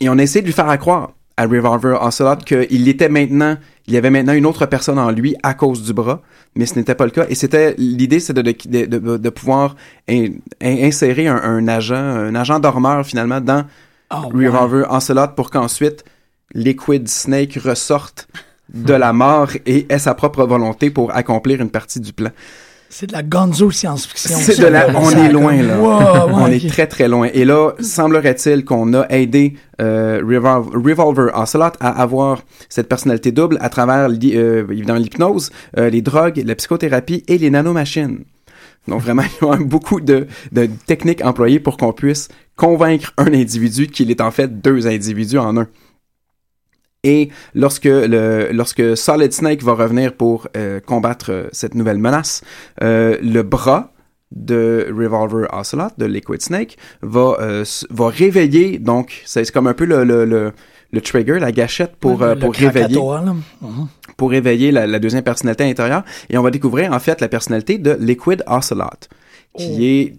Et on a essayé de lui faire à croire à Revolver Ocelot qu'il était maintenant il y avait maintenant une autre personne en lui à cause du bras, mais ce n'était pas le cas. Et c'était l'idée, c'était de, de, de, de pouvoir in- in- insérer un, un agent, un agent dormeur finalement dans ouais. Revolver Ocelot pour qu'ensuite Liquid Snake ressorte de la mort et ait sa propre volonté pour accomplir une partie du plan. C'est de la gonzo science-fiction. C'est de la, on est loin là. Wow, on est très très loin. Et là, semblerait-il qu'on a aidé euh, Revol- Revolver Ocelot à avoir cette personnalité double à travers euh, évidemment l'hypnose, euh, les drogues, la psychothérapie et les nanomachines. Donc vraiment, il y a beaucoup de, de techniques employées pour qu'on puisse convaincre un individu qu'il est en fait deux individus en un. Et lorsque le lorsque Solid Snake va revenir pour euh, combattre euh, cette nouvelle menace, euh, le bras de Revolver Ocelot, de Liquid Snake, va va réveiller donc c'est comme un peu le le, le, le trigger, la gâchette pour euh, le pour réveiller. Mhm. pour réveiller la, la deuxième personnalité intérieure et on va découvrir en fait la personnalité de Liquid Ocelot qui est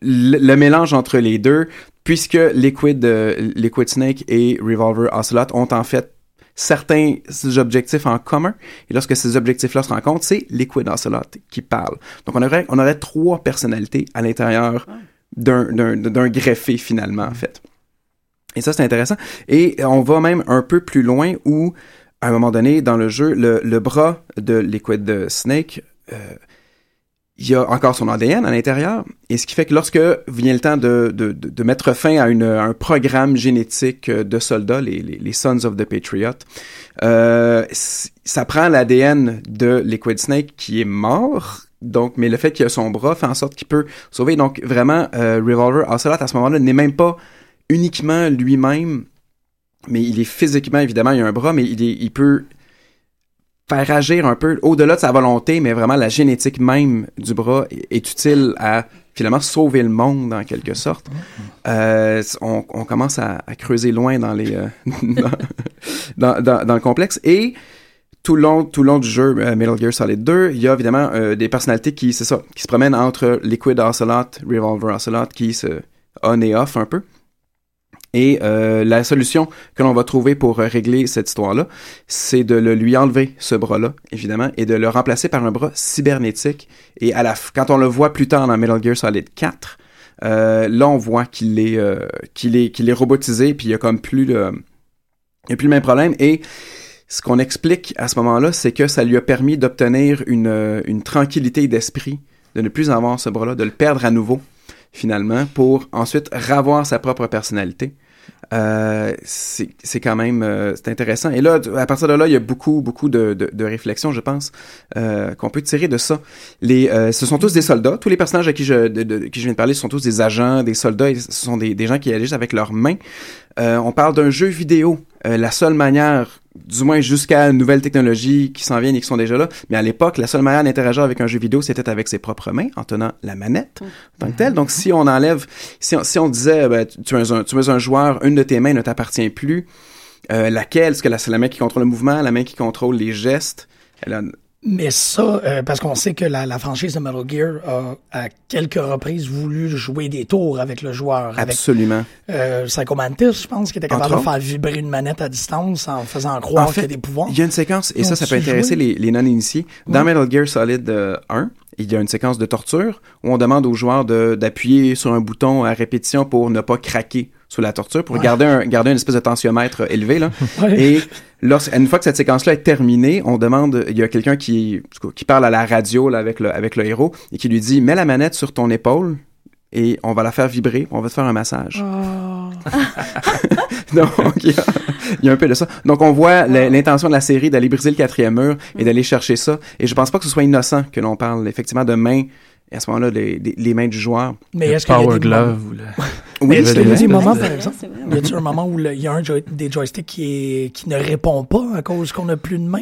le, le mélange entre les deux puisque Liquid euh, Liquid Snake et Revolver Ocelot ont en fait certains objectifs en commun et lorsque ces objectifs-là se rencontrent, c'est Liquid Ocelot qui parle. Donc on aurait on aurait trois personnalités à l'intérieur d'un d'un d'un greffé finalement en fait. Et ça c'est intéressant et on va même un peu plus loin où à un moment donné dans le jeu, le, le bras de Liquid Snake, euh, il y a encore son ADN à l'intérieur, et ce qui fait que lorsque vient le temps de, de, de, mettre fin à, une, un programme génétique de soldats, les, les, les Sons of the Patriot, euh, ça prend l'ADN de Liquid Snake qui est mort, donc, mais le fait qu'il a son bras fait en sorte qu'il peut sauver. Donc, vraiment, euh, Revolver Ocelot, à ce moment-là, n'est même pas uniquement lui-même mais il est physiquement, évidemment, il a un bras, mais il, est, il peut faire agir un peu au-delà de sa volonté, mais vraiment la génétique même du bras est, utile à finalement sauver le monde en quelque sorte. Euh, on, commence à, creuser loin dans les euh, dans, dans, le complexe et tout le long, tout long du jeu euh, Metal Gear Solid 2, il y a évidemment euh, des personnalités qui, c'est ça, qui se promènent entre Liquid Ocelot, Revolver Ocelot, qui se on et off un peu. Et euh, la solution que l'on va trouver pour euh, régler cette histoire-là, c'est de le, lui enlever ce bras-là, évidemment, et de le remplacer par un bras cybernétique. Et à la quand on le voit plus tard dans Metal Gear Solid 4, euh, là on voit qu'il est, euh, qu'il est, qu'il est robotisé, puis il y a comme plus le, il a plus le même problème. Et ce qu'on explique à ce moment-là, c'est que ça lui a permis d'obtenir une, euh, une tranquillité d'esprit, de ne plus avoir ce bras-là, de le perdre à nouveau finalement, pour ensuite ravoir sa propre personnalité. Euh, c'est quand même euh, c'est intéressant. Et là, à partir de là, il y a beaucoup, beaucoup de, de, de réflexions, je pense, euh, qu'on peut tirer de ça. Les, euh, ce sont tous des soldats. Tous les personnages à qui je, de, de- qui je viens de parler ce sont tous des agents, des soldats. Ce sont des, des gens qui agissent avec leurs mains. Euh, on parle d'un jeu vidéo. Euh, la seule manière, du moins jusqu'à une nouvelle technologie qui s'en viennent et qui sont déjà là, mais à l'époque, la seule manière d'interagir avec un jeu vidéo, c'était avec ses propres mains, en tenant la manette en tant que telle. Donc, si on enlève, si on, si on disait, ben, tu, es un, tu es un joueur, une de tes mains ne t'appartient plus, euh, laquelle? Est-ce que la- c'est la main qui contrôle le mouvement, la main qui contrôle les gestes? Elle a- Mais ça, euh, parce qu'on sait que la, la franchise de Metal Gear a à quelques reprises voulu jouer des tours avec le joueur. Avec Absolument. euh, Psycho Mantis, je pense, qui était capable de faire vibrer une manette à distance en faisant croire En fait, qu'il y a des pouvoirs. Il y a une séquence, et ça, ça peut intéresser les, les non-initiés. Dans Metal Gear Solid euh, 1, il y a une séquence de torture où on demande aux joueurs d'appuyer sur un bouton à répétition pour ne pas craquer sous la torture, pour Ouais. garder, un, garder une espèce de tensiomètre élevé. Là. Ouais. Et lorsque, une fois que cette séquence-là est terminée, on demande, il y a quelqu'un qui, qui parle à la radio là, avec, le, avec le héros et qui lui dit « Mets la manette sur ton épaule et on va la faire vibrer, on va te faire un massage. Donc, il y, a, il y a un peu de ça. Donc, on voit l'intention de la série d'aller briser le quatrième mur et d'aller chercher ça. Et je pense pas que ce soit innocent que l'on parle effectivement de mains, et à ce moment-là, les, les- les mains du joueur. Mais est-ce qu'il y a Power des Glove ou le... Mais est-ce qu'il y a Ouais, des ouais. moments, C'est par exemple, c'est y a-t-il un moment où le- il y a un joy- des joysticks qui, est, qui ne répond pas à cause qu'on n'a plus de main?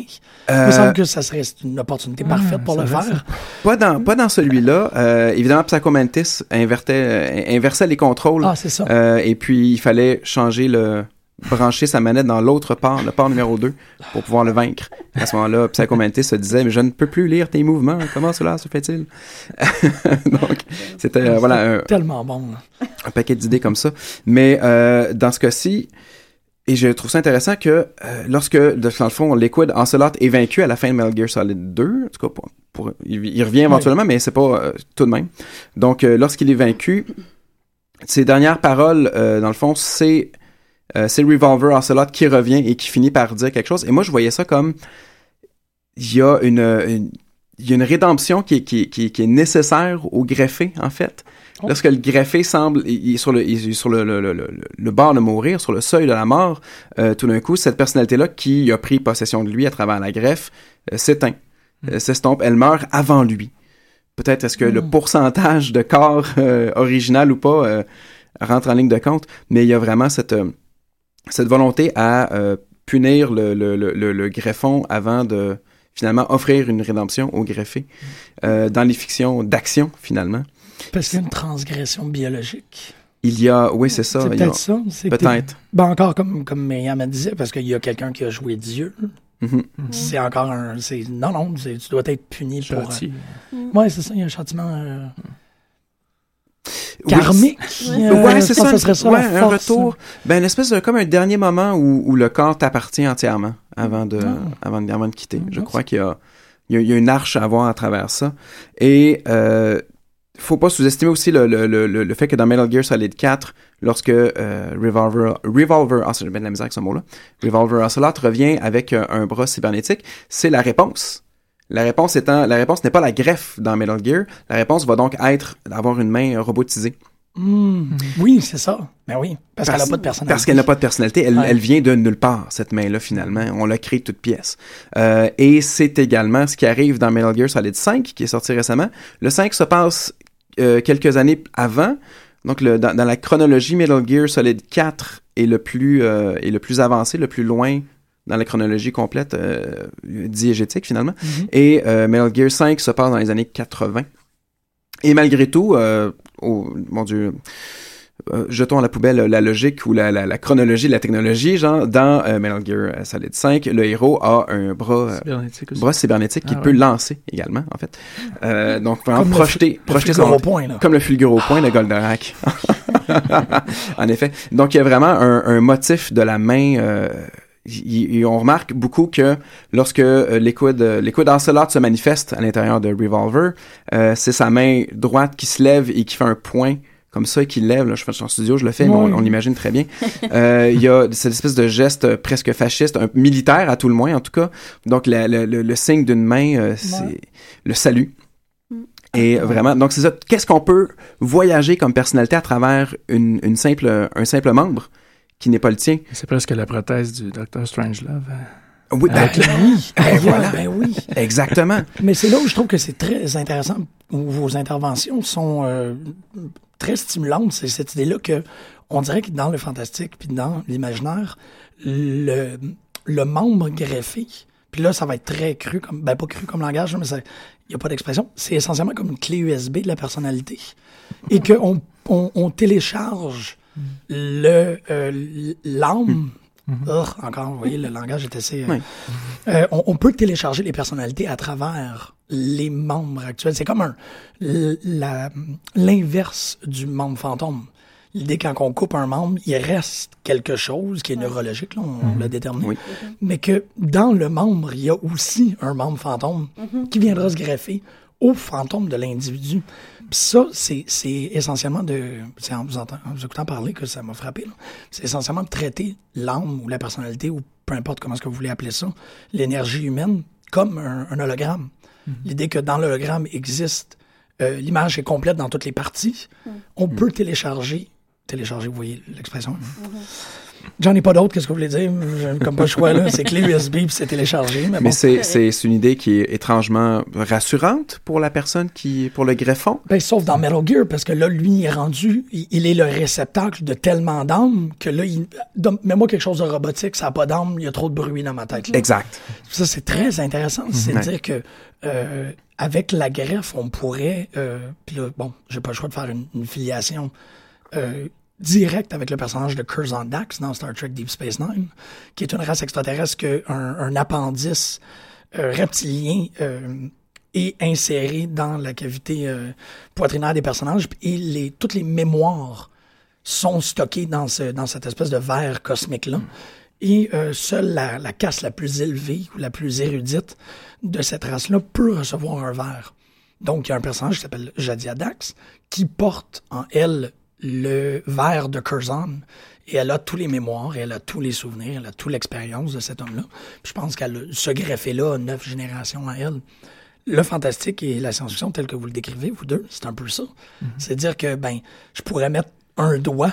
Il me Euh, semble que ça serait une opportunité parfaite pour le ça faire. Pas dans, pas dans celui-là. Euh, évidemment, Psycho Mantis invertait, euh, inversait les contrôles. Ah, c'est ça. Euh, et puis, il fallait changer le brancher sa manette dans l'autre port, le port numéro 2, pour pouvoir le vaincre. À ce moment-là, Psycho Mantis se disait, mais je ne peux plus lire tes mouvements. Comment cela se fait-il? Donc, c'était, euh, voilà, un, Tellement bon. là. un paquet d'idées comme ça. Mais euh, dans ce cas-ci, et je trouve ça intéressant que euh, lorsque, dans le fond, Liquid Ocelot est vaincu à la fin de Metal Gear Solid 2, en tout cas, pour, pour- il, il revient éventuellement, mais c'est pas euh, tout de même. Donc, euh, lorsqu'il est vaincu, ses dernières paroles, dans le fond, c'est euh, c'est Revolver Ocelot qui revient et qui finit par dire quelque chose. Et moi, je voyais ça comme il y a une, une- il y a une rédemption qui est, qui, est- qui, est- qui est nécessaire au greffé, en fait. Oh. Lorsque le greffé semble, il, est sur le, il est sur le, le, le, le, bord de mourir, sur le seuil de la mort, euh, tout d'un coup, cette personnalité-là qui a pris possession de lui à travers la greffe euh, s'éteint, euh, s'estompe, elle meurt avant lui. Peut-être est-ce que le pourcentage de corps original ou pas rentre en ligne de compte, mais il y a vraiment cette, cette volonté à euh, punir le, le, le, le, le greffon avant de finalement offrir une rédemption au greffé euh, dans les fictions d'action finalement. Parce qu'il y a une transgression biologique. Il y a, oui c'est ça. C'est y a- peut-être ça. Peut-être. Ben encore comme, comme Myriam me disait, parce qu'il y a quelqu'un qui a joué Dieu. Mhm. C'est encore un. c'est- Non, non, tu dois être puni pour. Châtié. euh, Ouais, c'est ça, il y a un châtiment euh, Oui, karmique. Ouais. Euh, Ouais, c'est ça, serait ça, ouais, la un force. retour. Ben, une espèce de, comme un dernier moment où, où le corps t'appartient entièrement avant de, avant, de- avant de quitter. Je Ah, crois qu'il y a, il y a, il y a une arche à voir à travers ça. Et, euh, faut pas sous-estimer aussi le, le, le, le le fait que dans Metal Gear Solid 4, lorsque euh, Revolver, Revolver, ah, j'ai bien de la misère avec ce mot-là, Revolver Ocelot revient avec euh, un bras cybernétique, c'est la réponse. La réponse étant, la réponse n'est pas la greffe dans Metal Gear. La réponse va donc être d'avoir une main robotisée. Hmm. Oui, c'est ça. Ben oui, parce, qu'elle n'a pas de personnalité. Parce qu'elle n'a pas de personnalité. Elle, Ouais. elle vient de nulle part, cette main-là, finalement. On l'a créée toute pièce. Euh, et c'est également ce qui arrive dans Metal Gear Solid 5, qui est sorti récemment. Le 5 se passe euh, quelques années avant. Donc, le, dans, dans la chronologie, Metal Gear Solid 4 est le plus, euh, est le plus avancé, le plus loin dans la chronologie complète euh, diégétique, finalement. Mhm. Et euh, Metal Gear 5 se passe dans les années 80. Et malgré tout, euh, oh, mon Dieu, euh, jetons à la poubelle la logique ou la, la, la chronologie de la technologie, genre dans euh, Metal Gear euh, Solid 5, le héros a un bras, Cybernétique bras cybernétique qu'il Ah peut ouais. lancer également, en fait. Euh, donc, vraiment Comme projeter, le projeter son... au point, là. Comme le fulgure au point de Goldorak. en effet. Donc, il y a vraiment un, un motif de la main... y- y- on remarque beaucoup que lorsque euh, Liquid, euh, Liquid Ocelot se manifeste à l'intérieur de Revolver, euh, c'est sa main droite qui se lève et qui fait un point comme ça et qui lève. Là, je fais en studio, je le fais, mais on, l'imagine très bien. Euh, Il y a cette espèce de geste presque fasciste, un militaire à tout le moins en tout cas. Donc la- le, le- le signe d'une main, euh, c'est Ouais. le salut. Mm. Et vraiment, donc c'est ça. Qu'est-ce qu'on peut voyager comme personnalité à travers une, une simple, un simple membre? Qui n'est pas le tien? C'est presque la prothèse du Dr. Strangelove. euh. Oui, ben, Avec Oui, Ben ben voilà. Ben oui. exactement. Mais c'est là où je trouve que c'est très intéressant, où vos interventions sont euh, très stimulantes. C'est cette idée-là que on dirait que dans le fantastique puis dans l'imaginaire, le, le membre greffé, puis là, ça va être très cru, comme, ben pas cru comme langage, mais il n'y a pas d'expression. C'est essentiellement comme une clé USB de la personnalité. Et qu'on on, on télécharge le euh, l'âme. Ugh, encore, vous voyez, le langage est assez. euh, Oui. euh, on, on peut télécharger les personnalités à travers les membres actuels. C'est comme un l- la- l'inverse du membre fantôme. L'idée quand on coupe un membre, il reste quelque chose qui est neurologique, là, on, on l'a déterminé. Oui. Mais que dans le membre, il y a aussi un membre fantôme qui viendra se greffer au fantôme de l'individu. Ça, c'est essentiellement de... C'est en vous, entend- en vous écoutant parler que ça m'a frappé. C'est essentiellement de traiter l'âme ou la personnalité, ou peu importe comment est-ce que vous voulez appeler ça, l'énergie humaine, comme un, un hologramme. L'idée que dans l'hologramme existe, euh, l'image est complète dans toutes les parties, on peut télécharger, télécharger, vous voyez l'expression. J'en ai pas d'autres, qu'est-ce que vous voulez dire? Comme pas le choix, là. C'est clé USB puis c'est téléchargé. Mais, Mais bon. c'est, c'est, c'est une idée qui est étrangement rassurante pour la personne qui, pour le greffon? Ben, sauf dans Metal Gear, parce que là, lui, il est rendu, il, il est le réceptacle de tellement d'âmes que là, il, mets-moi quelque chose de robotique, ça n'a pas d'âme, il y a trop de bruit dans ma tête. là. Exact. Ça, c'est très intéressant. C'est de Ouais. dire que euh, avec la greffe, on pourrait. Euh, Puis là, bon, j'ai pas le choix de faire une, une filiation euh, directe avec le personnage de Curzon Dax dans Star Trek Deep Space Nine, qui est une race extraterrestre que un, appendice euh, reptilien euh, est inséré dans la cavité euh, poitrinaire des personnages et les, toutes les mémoires sont stockés dans, ce, dans cette espèce de verre cosmique-là. Et seule la, la caste la plus élevée ou la plus érudite de cette race-là peut recevoir un verre. Donc, il y a un personnage qui s'appelle Jadia Dax qui porte en elle le verre de Curzon. Et elle a tous les mémoires, et elle a tous les souvenirs, elle a toute l'expérience de cet homme-là. Puis Je pense qu'elle a ce greffé-là neuf générations à elle. Le fantastique et la science-fiction, tel que vous le décrivez, vous deux, c'est un peu ça. C'est dire que, ben, je pourrais mettre un doigt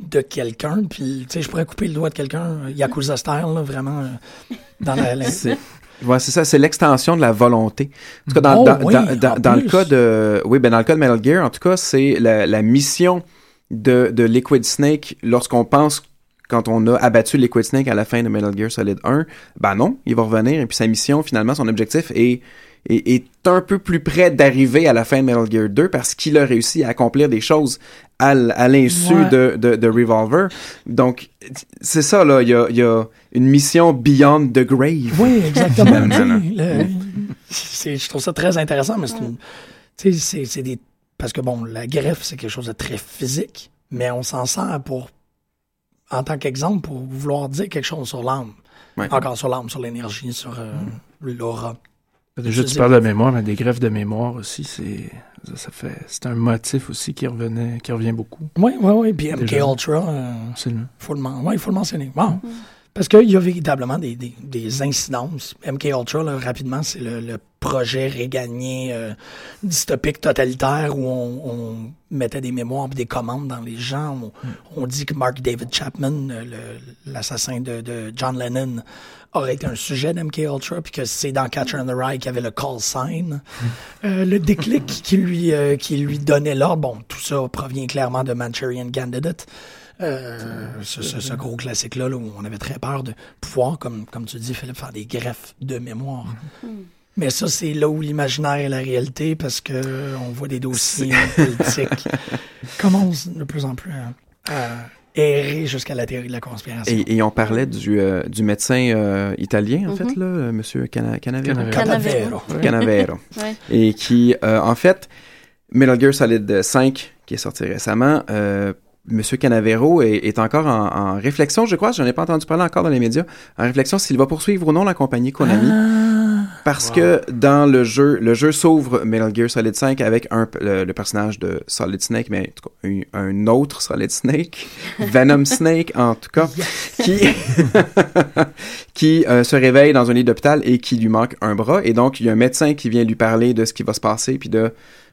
de quelqu'un, puis, tu sais, je pourrais couper le doigt de quelqu'un, euh, Yakuza style, là, vraiment, euh, dans la... la- C'est ouais, c'est ça, c'est l'extension de la volonté. En tout cas, dans, Oh, dans, oui, dans, dans- en dans le cas de, oui, ben dans le cas de Metal Gear, en tout cas, c'est la, la mission de, de Liquid Snake lorsqu'on pense quand on a abattu Liquid Snake à la fin de Metal Gear Solid 1, ben non, il va revenir et puis sa mission, finalement, son objectif est est, est un peu plus près d'arriver à la fin de Metal Gear 2 parce qu'il a réussi à accomplir des choses à, l'insu Ouais. de, de, de Revolver. Donc, c'est ça, là, il y a, il y a une mission beyond the grave. Oui, exactement. Le- je trouve ça très intéressant, mais c'est une- c'est des. Parce que bon, la greffe, c'est quelque chose de très physique, mais on s'en sert pour. En tant qu'exemple, pour vouloir dire quelque chose sur l'âme. Ouais. Encore sur l'âme, sur l'énergie, sur euh, l'aura. Déjà, tu parles de mémoire, mais des greffes de mémoire aussi, c'est ça, ça fait c'est un motif aussi qui revenait, qui revient beaucoup. Oui, oui, oui. Puis MK. Ultra, euh, faut le, ouais, faut le mentionner. Bon. Parce qu'il y a véritablement des, des, des incidences. MK Ultra, là, rapidement, c'est le, le projet réganien euh, dystopique totalitaire où on, on mettait des mémoires et des commandes dans les gens. On, on dit que Mark David Chapman, l'assassin de, de John Lennon, aurait été un sujet d'MK Ultra, puis que c'est dans Catcher in the Rye qu'il y avait le call sign. Euh, le déclic qui lui, euh, qui lui donnait l'ordre, bon, tout ça provient clairement de Manchurian Candidate. Euh, ce, ce- ce gros classique-là, là, où on avait très peur de pouvoir, comme, comme tu dis, Philippe, faire des greffes de mémoire. Mais ça, c'est là où l'imaginaire et la réalité, parce que on voit des dossiers politiques commencent de plus en plus à, à errer jusqu'à la théorie de la conspiration. Et, et on parlait du, euh, du médecin euh, italien, en fait, là, euh, Monsieur Cana Canavero. Canavero. Canavero. Ouais. Canavero. Ouais. Et qui, euh, en fait, Metal Gear Solid 5, qui est sorti récemment, euh, Monsieur Canavero est, est encore en, en réflexion, je crois, j'en ai pas entendu parler encore dans les médias, en réflexion s'il va poursuivre ou non la compagnie Konami. Parce que dans le jeu, le jeu s'ouvre Metal Gear Solid 5 avec un, le, le personnage de Solid Snake, mais en tout cas, un, un autre Solid Snake, Venom Snake en tout cas, qui, qui euh, se réveille dans un lit d'hôpital et qui lui manque un bras. Et donc, il y a un médecin qui vient lui parler de ce qui va se passer, puis de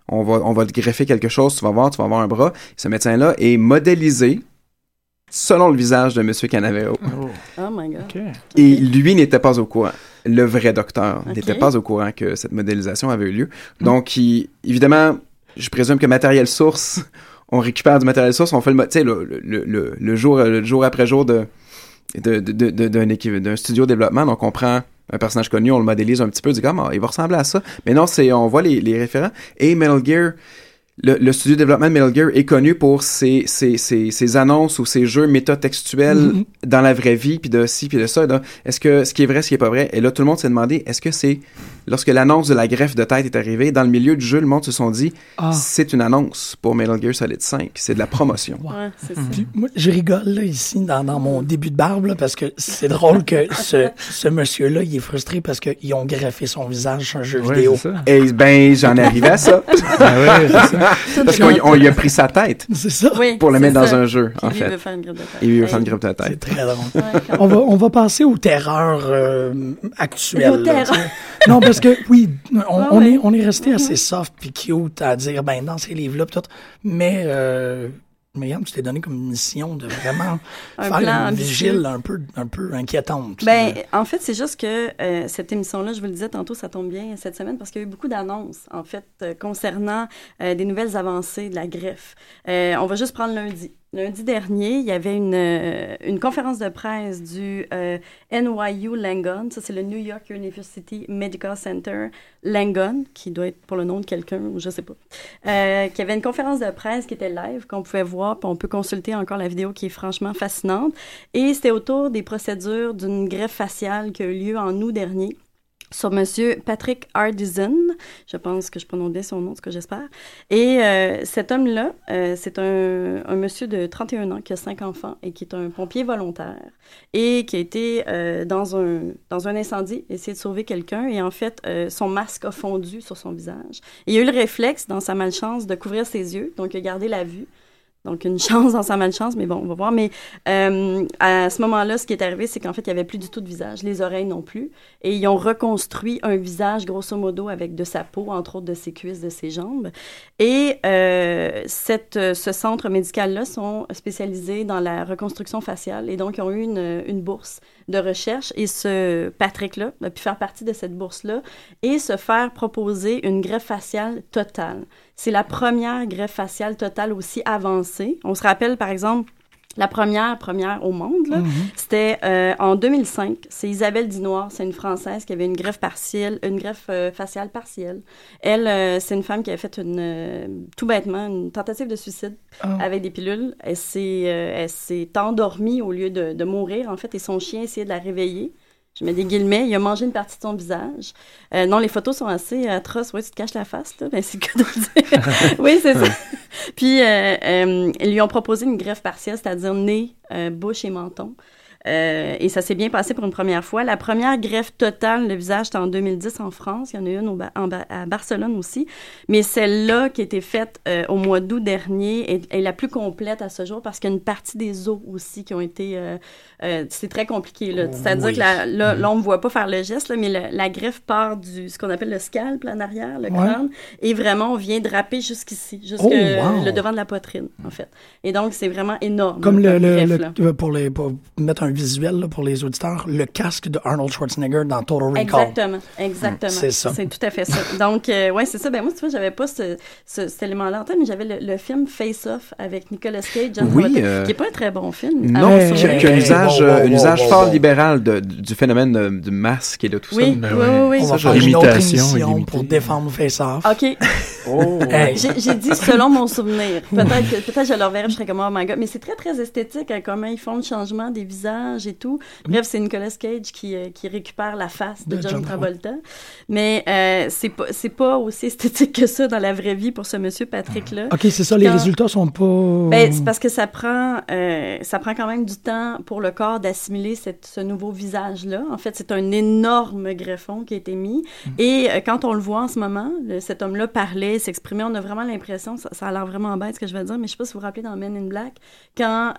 on va, on va te greffer quelque chose, tu vas voir, tu vas avoir un bras. Ce médecin-là est modélisé selon le visage de Monsieur Canavero. Oh, Oh my god. Et lui n'était pas au courant. Le vrai docteur n'était pas au courant que cette modélisation avait eu lieu. Donc, il- évidemment, je présume que matériel source, on récupère du matériel source, on fait le, mo- tu sais, le, le, le, le jour, le jour après jour de, de, de, de- de- d'un, équipe- d'un studio de développement. Donc, on prend un personnage connu, on le modélise un petit peu, dit comme, Ah, il va ressembler à ça. Mais non, c'est, on voit les, les référents. Et Metal Gear, le, le studio de développement de Metal Gear est connu pour ses, ses, ses, ses annonces ou ses jeux métatextuels Mhm. dans la vraie vie, puis de ci, puis de ça. Est-ce que ce qui est vrai, ce qui est pas vrai? Et là, tout le monde s'est demandé, est-ce que c'est, lorsque l'annonce de la greffe de tête est arrivée, dans le milieu du jeu, le monde se sont dit, Ah. c'est une annonce pour Metal Gear Solid 5, c'est de la promotion. Ouais, c'est ça. Puis moi, je rigole là, ici dans, dans mon début de barbe là, parce que c'est drôle que ce, ce monsieur-là, il est frustré parce qu'ils ont greffé son visage sur un jeu Ouais, vidéo. Et ben, j'en ai arrivé à ça. Ah ouais, c'est ça. Parce qu'on lui a pris sa tête C'est ça. Oui, pour le c'est mettre dans un jeu, Puis en lui, fait. il veut faire une greffe de tête. Et lui, il veut faire une greffe de C'est tête. très drôle. Ouais, On va, on va passer aux terreurs euh, actuelles. Aux terreurs. non, parce que oui, on, on ouais. est, on est resté assez soft puis cute à dire, ben, dans ces livres-là, pis tout. Mais, euh, Myriam, tu t'es donné comme mission de vraiment Un faire plan une vigile un peu, un peu inquiétante. Ben, en fait, c'est juste que euh, cette émission-là, je vous le disais tantôt, ça tombe bien cette semaine parce qu'il y a eu beaucoup d'annonces, en fait, euh, concernant euh, des nouvelles avancées de la greffe. On va juste prendre lundi. Lundi dernier, il y avait une, euh, une conférence de presse du euh, NYU Langone, ça c'est le New York University Medical Center Langone, qui doit être pour le nom de quelqu'un, je sais pas, euh, qui avait une conférence de presse qui était live, qu'on pouvait voir, puis on peut consulter encore la vidéo qui est franchement fascinante. Et c'était autour des procédures d'une greffe faciale qui a eu lieu en août dernier sur Monsieur Patrick Hardison. Je pense que je prononce bien son nom, ce que j'espère. Et euh, cet homme-là, euh, c'est un, un, monsieur de 31 ans qui a cinq enfants et qui est un pompier volontaire et qui a été euh, dans, un, dans un incendie, essayer de sauver quelqu'un. Et en fait, euh, son masque a fondu sur son visage. Et il a eu le réflexe, dans sa malchance, de couvrir ses yeux. Donc, il a gardé la vue. Donc, une chance dans sa malchance, mais bon, on va voir. Mais euh, à ce moment-là, ce qui est arrivé, c'est qu'en fait, il n'y avait plus du tout de visage, les oreilles non plus. Et ils ont reconstruit un visage, grosso modo, avec de sa peau, entre autres de ses cuisses, de ses jambes. Et euh, cette, ce centre médical-là sont spécialisés dans la reconstruction faciale. Et donc, ils ont eu une, une bourse de recherche. Et ce Patrick-là a pu faire partie de cette bourse-là et se faire proposer une greffe faciale totale. C'est la première greffe faciale totale aussi avancée. On se rappelle, par exemple, la première, première au monde, là, Mhm. c'était euh, en 2005. C'est Isabelle Dinoir, c'est une Française qui avait une greffe partielle, une greffe euh, faciale partielle. Elle, euh, c'est une femme qui a fait une, tout bêtement, une tentative de suicide Ah. avec des pilules. Elle s'est, elle s'est endormie au lieu de, de mourir, en fait, et son chien essayait de la réveiller. Je mets des guillemets. Il a mangé une partie de son visage. Euh, non, les photos sont assez atroces. Oui, tu te caches la face, là. Ben, c'est le cas de le dire. oui, c'est ça. Puis, euh, euh, ils lui ont proposé une greffe partielle, c'est-à-dire nez, euh, bouche et menton. Euh, et ça s'est bien passé pour une première fois. La première greffe totale de visage, c'était en 2010 en France. Il y en a eu une au Ba- en Ba- à Barcelone aussi. Mais celle-là qui a été faite euh, au mois d'août dernier est, est la plus complète à ce jour parce qu'il y a une partie des os aussi qui ont été... euh, euh, c'est très compliqué. là. C'est-à-dire Oui. que la- là, là, on ne voit pas faire le geste, là, mais le- la greffe part du ce qu'on appelle le scalp là, en arrière, le Ouais. crâne, et vraiment, on vient draper jusqu'ici, jusque Oh, wow. le devant de la poitrine, en fait. Et donc, c'est vraiment énorme. Comme le, le- greffe, le- là. pour les pour mettre un visuel là, pour les auditeurs, le casque de Arnold Schwarzenegger dans Total Recall. Exactement, exactement. C'est ça. C'est tout à fait ça. Donc, euh, ouais, c'est ça. Ben moi, tu vois, j'avais pas ce, ce- cet élément-là en tête, mais j'avais le, le film Face Off avec Nicolas Cage, John Oui, euh, qui est pas un très bon film. Non, qui a, un usage, euh, un usage fort libéral de- du phénomène de- du masque et de tout Oui, ça. oui, oui, oui. On va faire une autre émission pour défendre Face Off. OK. Oh. Hey. J'ai dit selon mon souvenir. Peut-être que peut-être je le reverrai, je serais comme oh my god. Mais c'est très très esthétique hein, comment ils font le changement des visages et tout. Bref, c'est Nicolas Cage qui, euh, qui récupère la face de, De John, John Travolta. Mais euh, c'est pas pas aussi esthétique que ça dans la vraie vie pour ce monsieur Patrick là. OK, c'est ça, les Quand- résultats sont pas... Ben, c'est parce que ça prend, euh, ça prend quand même du temps pour le corps d'assimiler ce nouveau visage-là. En fait, c'est un énorme greffon qui a été mis. Et euh, quand on le voit en ce moment, le- cet homme-là parlait, s'exprimait, on a vraiment l'impression, ça, ça a l'air vraiment bête ce que je vais dire, mais je sais pas si vous vous rappelez dans Men in Black, quand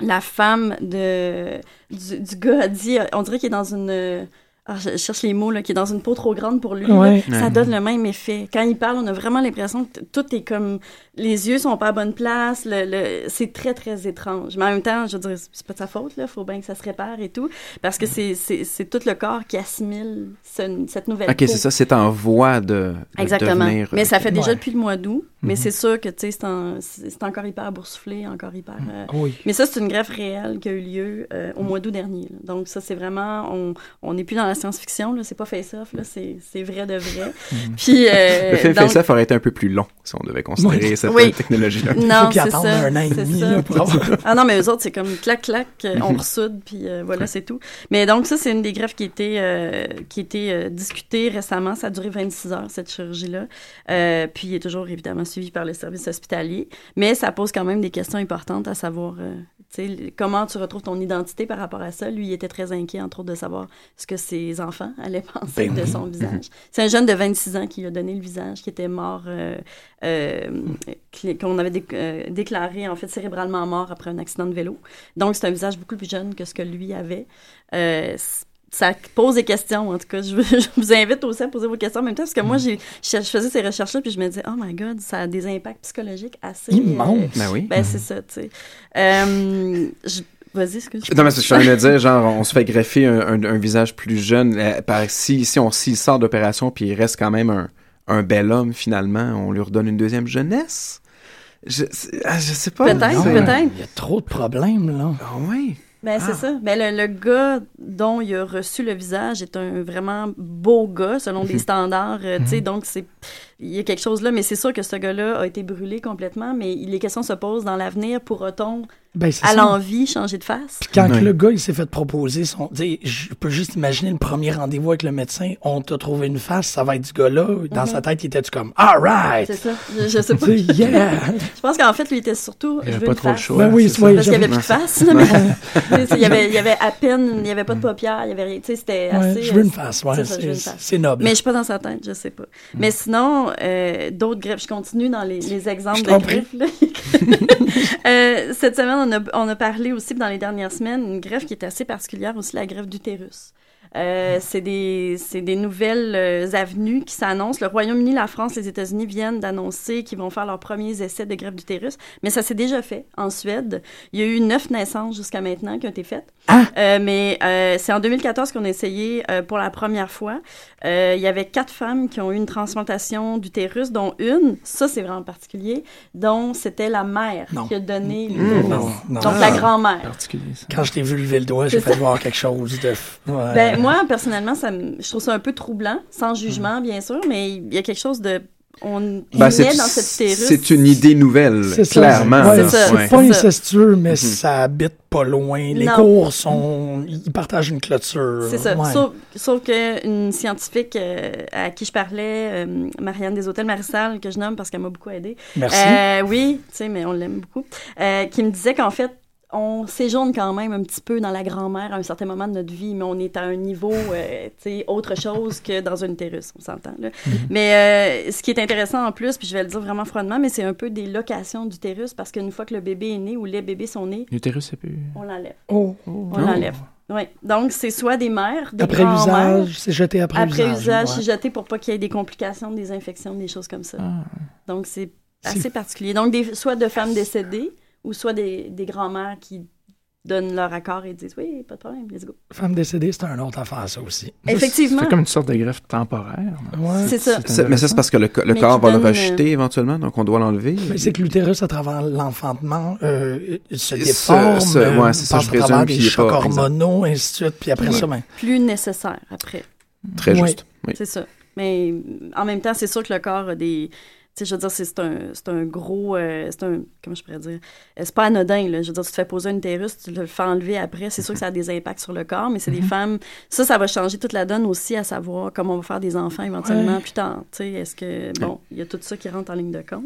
la femme de, du, du gars a dit, on dirait qu'il est dans une... euh, ah, je cherche les mots, là, qui est dans une peau trop grande pour lui. là. Ouais. Ça donne le même effet. Quand il parle, on a vraiment l'impression que tout est comme... Les yeux sont pas à bonne place. Le, le- c'est très, très étrange. Mais en même temps, je veux dire, c'est pas de sa faute, là. Faut bien que ça se répare et tout. Parce que c'est, c'est, c'est tout le corps qui assimile ce- cette nouvelle Ok, peau. c'est ça, c'est en voie de, de Exactement. devenir, mais euh, ça fait déjà Ouais. depuis le mois d'août. Mais Mhm. c'est sûr que, tu sais, c'est, en- c'est c'est encore hyper boursouflé, encore hyper... euh, Oui. mais ça, c'est une greffe réelle qui a eu lieu euh, au mois d'août dernier. là. Donc, ça, c'est vraiment. On on n'est plus dans la science-fiction, là. C'est pas face-off, là. C'est c'est vrai de vrai. Puis. euh, Le film donc- Face Off aurait été un peu plus long si on devait considérer Oui. cette Oui. technologie-là. Il faut Non, c'est ça. un an et c'est demi ça. là, pour avoir... Ah non, mais eux autres, c'est comme clac, clac, euh, on ressoude, puis euh, voilà, c'est tout. Mais donc, ça, c'est une des greffes qui était, euh, qui était euh, discutée récemment. Ça a duré 26 heures, cette chirurgie-là. Euh, puis, il est toujours, évidemment, suivi par le service hospitalier. Mais ça pose quand même des questions importantes à savoir, euh, tu sais, comment tu retrouves ton identité par rapport à ça. Lui, il était très inquiet, entre autres, de savoir ce que ses enfants allaient penser Ben de oui. son visage. C'est un jeune de 26 ans qui a donné le visage, qui était mort, euh, euh, qu'on avait dé- euh, déclaré en fait cérébralement mort après un accident de vélo. Donc c'est un visage beaucoup plus jeune que ce que lui avait. Euh, ça pose des questions, en tout cas. Je, vous invite aussi à poser vos questions en même temps, parce que moi, j'ai, je, je faisais ces recherches-là, puis je me disais, oh my God, ça a des impacts psychologiques assez... Immense. euh, Ben oui. ben, c'est ça, tu sais. Euh, je- Vas-y, excuse Non, mais c'est- je suis en train de dire, genre, on se fait greffer un, un- un visage plus jeune. euh, par, si, si on s'il sort d'opération puis il reste quand même un, un bel homme, finalement, on lui redonne une deuxième jeunesse? Je, ah, je sais pas. Peut-être, peut-être. Il y a trop de problèmes, là. Ah oui. Ben, c'est Ah. ça. Ben, le, le gars dont il a reçu le visage est un vraiment beau gars, selon des standards. euh, tu sais, donc, c'est il y a quelque chose là, mais c'est sûr que ce gars-là a été brûlé complètement, mais les questions se posent dans l'avenir, pourra-t-on Ben, à l'envie changer de face? Puis quand Ouais. le gars, il s'est fait proposer son. tu sais, Je peux juste imaginer le premier rendez-vous avec le médecin. On t'a trouvé une face, ça va être du gars-là. Dans sa tête, il était-tu comme, alright! Mhm. C'est ça. Je, je sais pas. Tu sais, yeah! Je pense qu'en fait, lui était surtout. Il y je avait veux pas une trop choix. Ben oui, Parce qu'il y avait plus de face. mais- il y avait, il y avait à peine, il y avait pas de paupières, il y avait rien. Tu sais, c'était Ouais, assez. je veux une euh, face, ouais, c'est noble. Mais je suis pas dans sa tête, je sais pas. Mais sinon, euh, d'autres greffes. Je continue dans les, les exemples de là. Euh, cette semaine, on a, on a parlé aussi dans les dernières semaines une greffe qui est assez particulière aussi, la greffe d'utérus. Euh, c'est des, c'est des nouvelles euh, avenues qui s'annoncent. Le Royaume-Uni, la France, les États-Unis viennent d'annoncer qu'ils vont faire leurs premiers essais de greffe d'utérus, mais ça s'est déjà fait en Suède. Il y a eu neuf naissances jusqu'à maintenant qui ont été faites. Euh, mais euh, c'est en 2014 qu'on a essayé euh, pour la première fois. Euh, il y avait quatre femmes qui ont eu une transplantation d'utérus, dont une, ça c'est vraiment particulier, dont c'était la mère Non. qui a donné Mmh. l'utérus. Non, non. Donc la grand-mère. particulier, ça. Quand je t'ai vu lever le doigt, j'ai fait voir quelque chose de. ouais. Ben, moi, personnellement, ça je trouve ça un peu troublant, sans Mm. jugement, bien sûr, mais il y a quelque chose de... On Ben, c'est dans cette c'est une idée nouvelle, clairement. Ouais. C'est. Ouais. Pas incestueux, mais Mhm. ça habite pas loin. Les Non. cours sont. Ils partagent une clôture. C'est ça. Ouais. Sauf, sauf qu'une scientifique euh, à qui je parlais, euh, Marianne des Hôtels Marissal, que je nomme parce qu'elle m'a beaucoup aidée. Merci. Euh, oui, tu sais, mais on l'aime beaucoup. Euh, qui me disait qu'en fait, on séjourne quand même un petit peu dans la grand-mère à un certain moment de notre vie, mais on est à un niveau, euh, tu sais, autre chose que dans un utérus, on s'entend, là. Mais euh, ce qui est intéressant en plus, puis je vais le dire vraiment froidement, mais c'est un peu des locations d'utérus parce qu'une fois que le bébé est né ou les bébés sont nés, L'utérus, c'est plus. on l'enlève. Oh. On l'enlève. Oui. Donc, c'est soit des mères, des Après usage, c'est jeté après, après usage. usage, ouais. c'est jeté pour pas qu'il y ait des complications, des infections, des choses comme ça. Ah, Donc, c'est C'est- assez particulier. Donc, des, soit de femmes décédées ou soit des, des grands-mères qui donnent leur accord et disent oui, pas de problème, let's go. Femme décédée, c'est un autre affaire, ça aussi. Ça, Effectivement. C'est comme une sorte de greffe temporaire. Ouais. C'est ça. Mais ça, c'est parce que le, le corps va le rejeter éventuellement, donc on doit l'enlever. Mais c'est que l'utérus, à travers l'enfantement, euh, se déforme, se- euh, ouais, c'est ça, passe je à travers présume des chocs pas- hormonaux, ainsi de suite, puis après ça, ben, plus nécessaire après. Très juste. Oui. C'est ça. Mais en même temps, c'est sûr que le corps a des. Tu sais, je veux dire, c'est un, c'est un gros. euh, c'est un. Comment je pourrais dire? Euh, C'est pas anodin, là. Je veux dire, tu te fais poser un utérus, tu le fais enlever après. C'est sûr que ça a des impacts sur le corps, mais c'est des femmes. Ça, ça va changer toute la donne aussi, à savoir comment on va faire des enfants éventuellement Ouais. plus tard. Tu sais, est-ce que. Bon, il y a tout ça qui rentre en ligne de compte.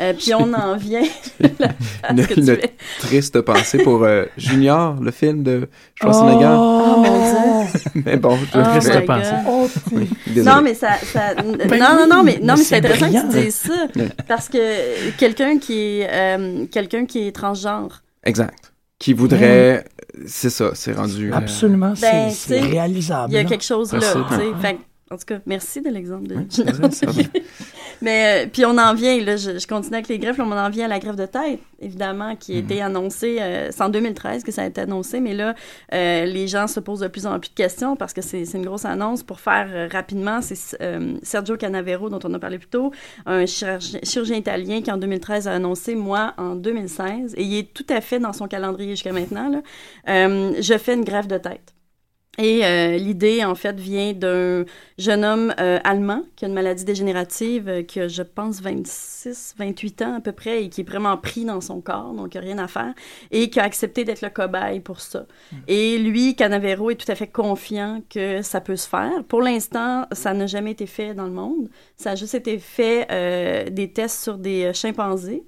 Euh, puis on en vient. à Une, une triste pensée pour euh, Junior, le film de Schwarzenegger. Oh, mon Dieu! Mais bon, je Oh triste pensée. Oh, Oui. Non, mais ça. ça- non, non, non, mais, non, mais c'est intéressant que tu dises ça. Parce que quelqu'un qui est euh, quelqu'un qui est transgenre, Exact. Qui voudrait... C'est ça, c'est rendu... euh, Absolument, Ben, c'est sais, réalisable. il y a quelque chose là. Fait en tout cas, merci de l'exemple de. Mais euh, puis on en vient, là, je, je continue avec les greffes, là, on en vient à la greffe de tête, évidemment, qui a été annoncée, euh, c'est en 2013 que ça a été annoncé, mais là, euh, les gens se posent de plus en plus de questions parce que c'est c'est une grosse annonce. Pour faire euh, rapidement, c'est euh, Sergio Canavero, dont on a parlé plus tôt, un chirurgien, chirurgien italien qui en 2013 a annoncé, moi, en 2016, et il est tout à fait dans son calendrier jusqu'à maintenant, là, euh, je fais une greffe de tête. Et euh, l'idée, en fait, vient d'un jeune homme euh, allemand qui a une maladie dégénérative euh, qui a, je pense, 26, 28 ans à peu près et qui est vraiment pris dans son corps, donc il n'y a rien à faire, et qui a accepté d'être le cobaye pour ça. Et lui, Canavero, est tout à fait confiant que ça peut se faire. Pour l'instant, ça n'a jamais été fait dans le monde. Ça a juste été fait euh, des tests sur des euh, chimpanzés.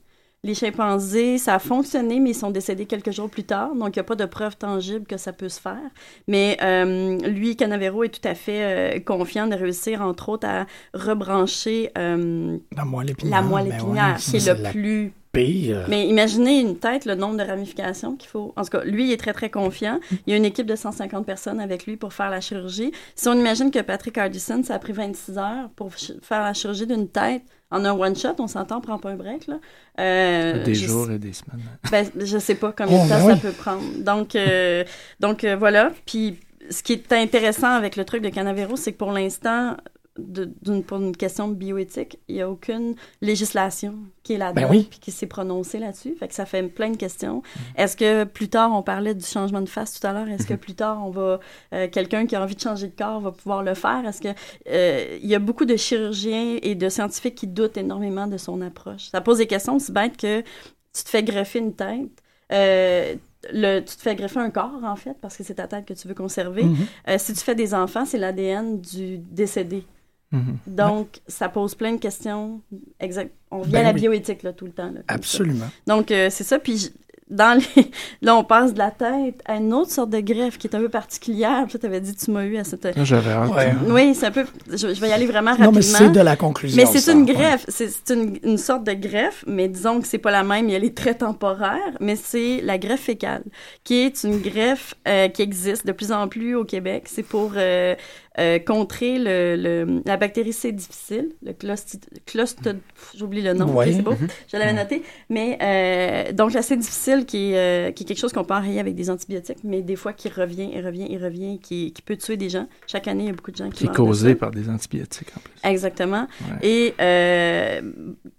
Les chimpanzés, ça a fonctionné, mais ils sont décédés quelques jours plus tard, donc il n'y a pas de preuve tangible que ça peut se faire. Mais euh, lui, Canavero, est tout à fait euh, confiant de réussir, entre autres, à rebrancher euh, La moelle épinière. la moelle ben épinière, ouais, qui est le la plus pire. mais imaginez une tête, le nombre de ramifications qu'il faut. En tout cas, lui, il est très, très confiant. Il y a une équipe de 150 personnes avec lui pour faire la chirurgie. Si on imagine que Patrick Hardison, ça a pris 26 heures pour faire la chirurgie d'une tête en un one-shot, on s'entend, on prend pas un break, là. Euh, Des je- jours et des semaines. ben, je sais pas combien Oh, de temps ben ça peut prendre. Donc, euh, donc euh, voilà. Puis, ce qui est intéressant avec le truc de Canavero, c'est que pour l'instant, de- d'une- pour une question bioéthique, il n'y a aucune législation qui est là-dedans Ben oui. puis qui s'est prononcée là-dessus. Fait que ça fait plein de questions. Est-ce que plus tard, on parlait du changement de face tout à l'heure, est-ce que plus tard, on va euh, quelqu'un qui a envie de changer de corps va pouvoir le faire? Est-ce que euh, il y a beaucoup de chirurgiens et de scientifiques qui doutent énormément de son approche? Ça pose des questions aussi bêtes que tu te fais greffer une tête. euh, le, tu te fais greffer un corps, en fait, parce que c'est ta tête que tu veux conserver. Mhm. Euh, si tu fais des enfants, c'est l'ADN du décédé. Mhm. Donc, ça pose plein de questions. Exact. On vient Ben à la oui. bioéthique, là, tout le temps. là, comme ça. Absolument. Donc, euh, c'est ça. Puis, dans les... là, on passe de la tête à une autre sorte de greffe qui est un peu particulière. Puis, tu avais dit, tu m'as eu à cette. J'avais hâte. Ouais. Oui, c'est un peu. Je, je vais y aller vraiment Non, rapidement. mais c'est de la conclusion. Mais c'est une greffe, c'est c'est une, une sorte de greffe, mais disons que c'est pas la même, elle est très temporaire, mais c'est la greffe fécale, qui est une greffe euh, qui existe de plus en plus au Québec. C'est pour euh, euh, contrer le, le- la bactérie C difficile, le clostid... J'oublie le nom, Ouais. c'est beau, Mhm. je l'avais noté. Mais euh, donc la C difficile qui est, euh, qui est quelque chose qu'on peut enrayer avec des antibiotiques, mais des fois qui revient et revient et revient, qui, qui peut tuer des gens. Chaque année, il y a beaucoup de gens qui Qui est de causé par des antibiotiques en plus. Exactement. Ouais. Et euh,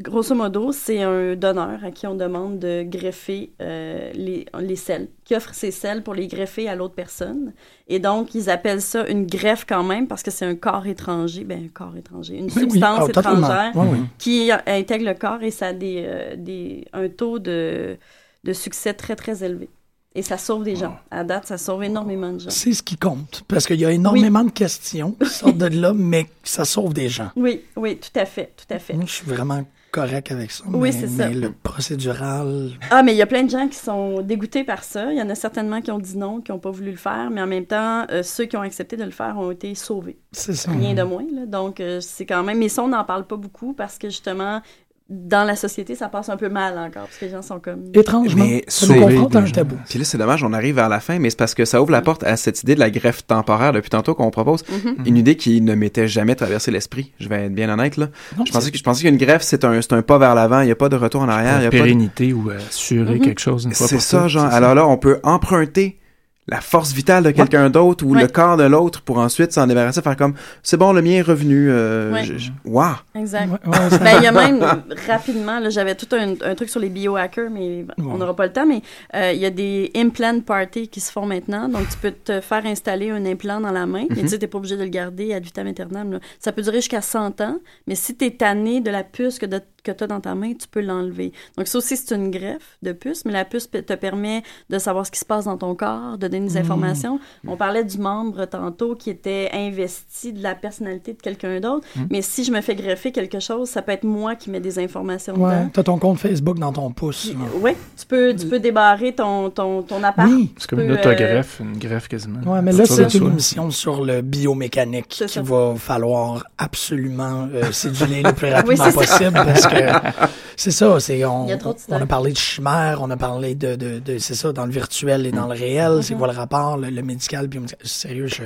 grosso modo, c'est un donneur à qui on demande de greffer euh, les, les selles, qui offre ses selles pour les greffer à l'autre personne. Et donc, ils appellent ça une greffe quand même parce que c'est un corps étranger, ben un corps étranger, une oui. substance Ah, étrangère oui. qui intègre le corps et ça a des, euh, des, un taux de, de succès très, très élevé. Et ça sauve des gens. À date, ça sauve énormément de gens. C'est ce qui compte. Parce qu'il y a énormément de questions qui sortent de là, mais ça sauve des gens. Oui, oui, tout à fait, tout à fait. Moi, je suis vraiment correct avec ça. Oui, mais, c'est ça. mais le procédural. Ah, mais il y a plein de gens qui sont dégoûtés par ça. Il y en a certainement qui ont dit non, qui n'ont pas voulu le faire, mais en même temps, euh, ceux qui ont accepté de le faire ont été sauvés. C'est ça. Rien de moins. Là. Donc, euh, c'est quand même. Mais ça, on n'en parle pas beaucoup parce que justement, dans la société, ça passe un peu mal encore, parce que les gens sont comme. Étrangement, Mais ça nous confronte à un tabou. Puis là, c'est dommage, on arrive vers la fin, mais c'est parce que ça ouvre la porte à cette idée de la greffe temporaire depuis tantôt qu'on propose. Mhm. Une idée qui ne m'était jamais traversé l'esprit. Je vais être bien honnête, là. Non, Je pensais, que, je pensais qu'une greffe, c'est un, c'est un pas vers l'avant. Il n'y a pas de retour en arrière. Il y a pas de... pérennité ou assurer Mhm. quelque chose une fois C'est ça, genre. Alors là, on peut emprunter la force vitale de quelqu'un d'autre ou Ouais. le corps de l'autre pour ensuite s'en débarrasser, faire comme, c'est bon, le mien est revenu. Euh, Ouais. je- je- Wow! Exact. Ouais, ouais, ça- Ben, il y a même, rapidement, là, j'avais tout un, un truc sur les biohackers, mais on n'aura pas le temps, mais euh, il y a des implant parties qui se font maintenant. Donc, tu peux te faire installer un implant dans la main, mais tu sais, t'es pas obligé de le garder ad vitam aeternam. là. Ça peut durer jusqu'à 100 ans, mais si t'es tanné de la puce que, de- que t'as dans ta main, tu peux l'enlever. Donc, ça aussi, c'est une greffe de puce, mais la puce te permet de savoir ce qui se passe dans ton corps, de donner des informations. On parlait du membre tantôt qui était investi de la personnalité de quelqu'un d'autre, mais si je me fais greffer quelque chose, ça peut être moi qui mets des informations Ouais, dedans. t'as ton compte Facebook dans ton pouce. Oui, tu peux, tu peux débarrer ton, ton, ton appart. Oui. C'est comme Tu une peux, autogreffe, une greffe quasiment. Ouais, mais là, c'est une émission sur le biomécanique qu'il va falloir absolument euh, céduler le plus rapidement possible parce que c'est ça, c'est on, a on parlé de chimère, on a parlé de, de, de- c'est ça dans le virtuel et dans le réel, Mm-hmm. c'est quoi le rapport, le, le médical, biomédical. Sérieux, je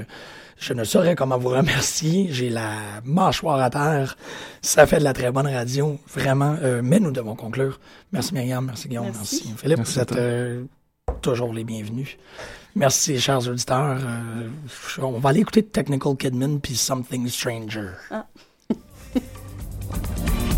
je ne saurais comment vous remercier. J'ai la mâchoire à terre. Ça fait de la très bonne radio, vraiment. Euh, mais nous devons conclure. Merci Myriam, merci Guillaume, Merci. merci, Philippe. Merci vous êtes euh, toujours les bienvenus. Merci, chers auditeurs. Euh, on va aller écouter Technical Kidman puis Something Stranger. Ah.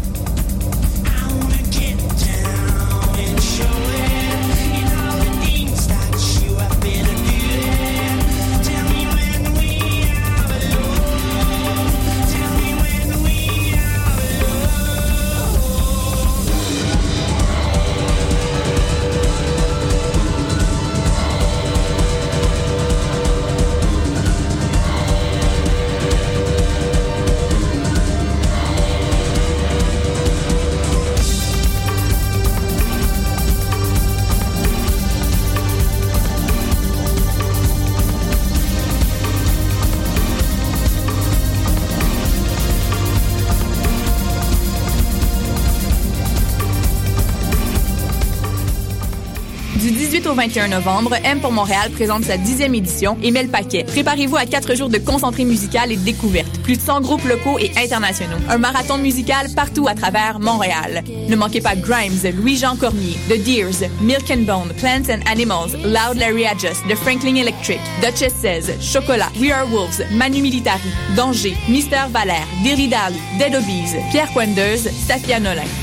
au 21 novembre, M pour Montréal présente sa dixième édition et met le paquet. Préparez-vous à quatre jours de concentré musical et de découverte. Plus de 100 groupes locaux et internationaux. Un marathon musical partout à travers Montréal. Ne manquez pas Grimes, Louis-Jean Cormier, The Deers, Milk and Bone, Plants and Animals, Loud Larry Adjust, The Franklin Electric, Duchess 16, Chocolat, We Are Wolves, Manu Militari, Danger, Mister Valère, Dally, Dead Obies, Pierre Quenders, Safia Nolin.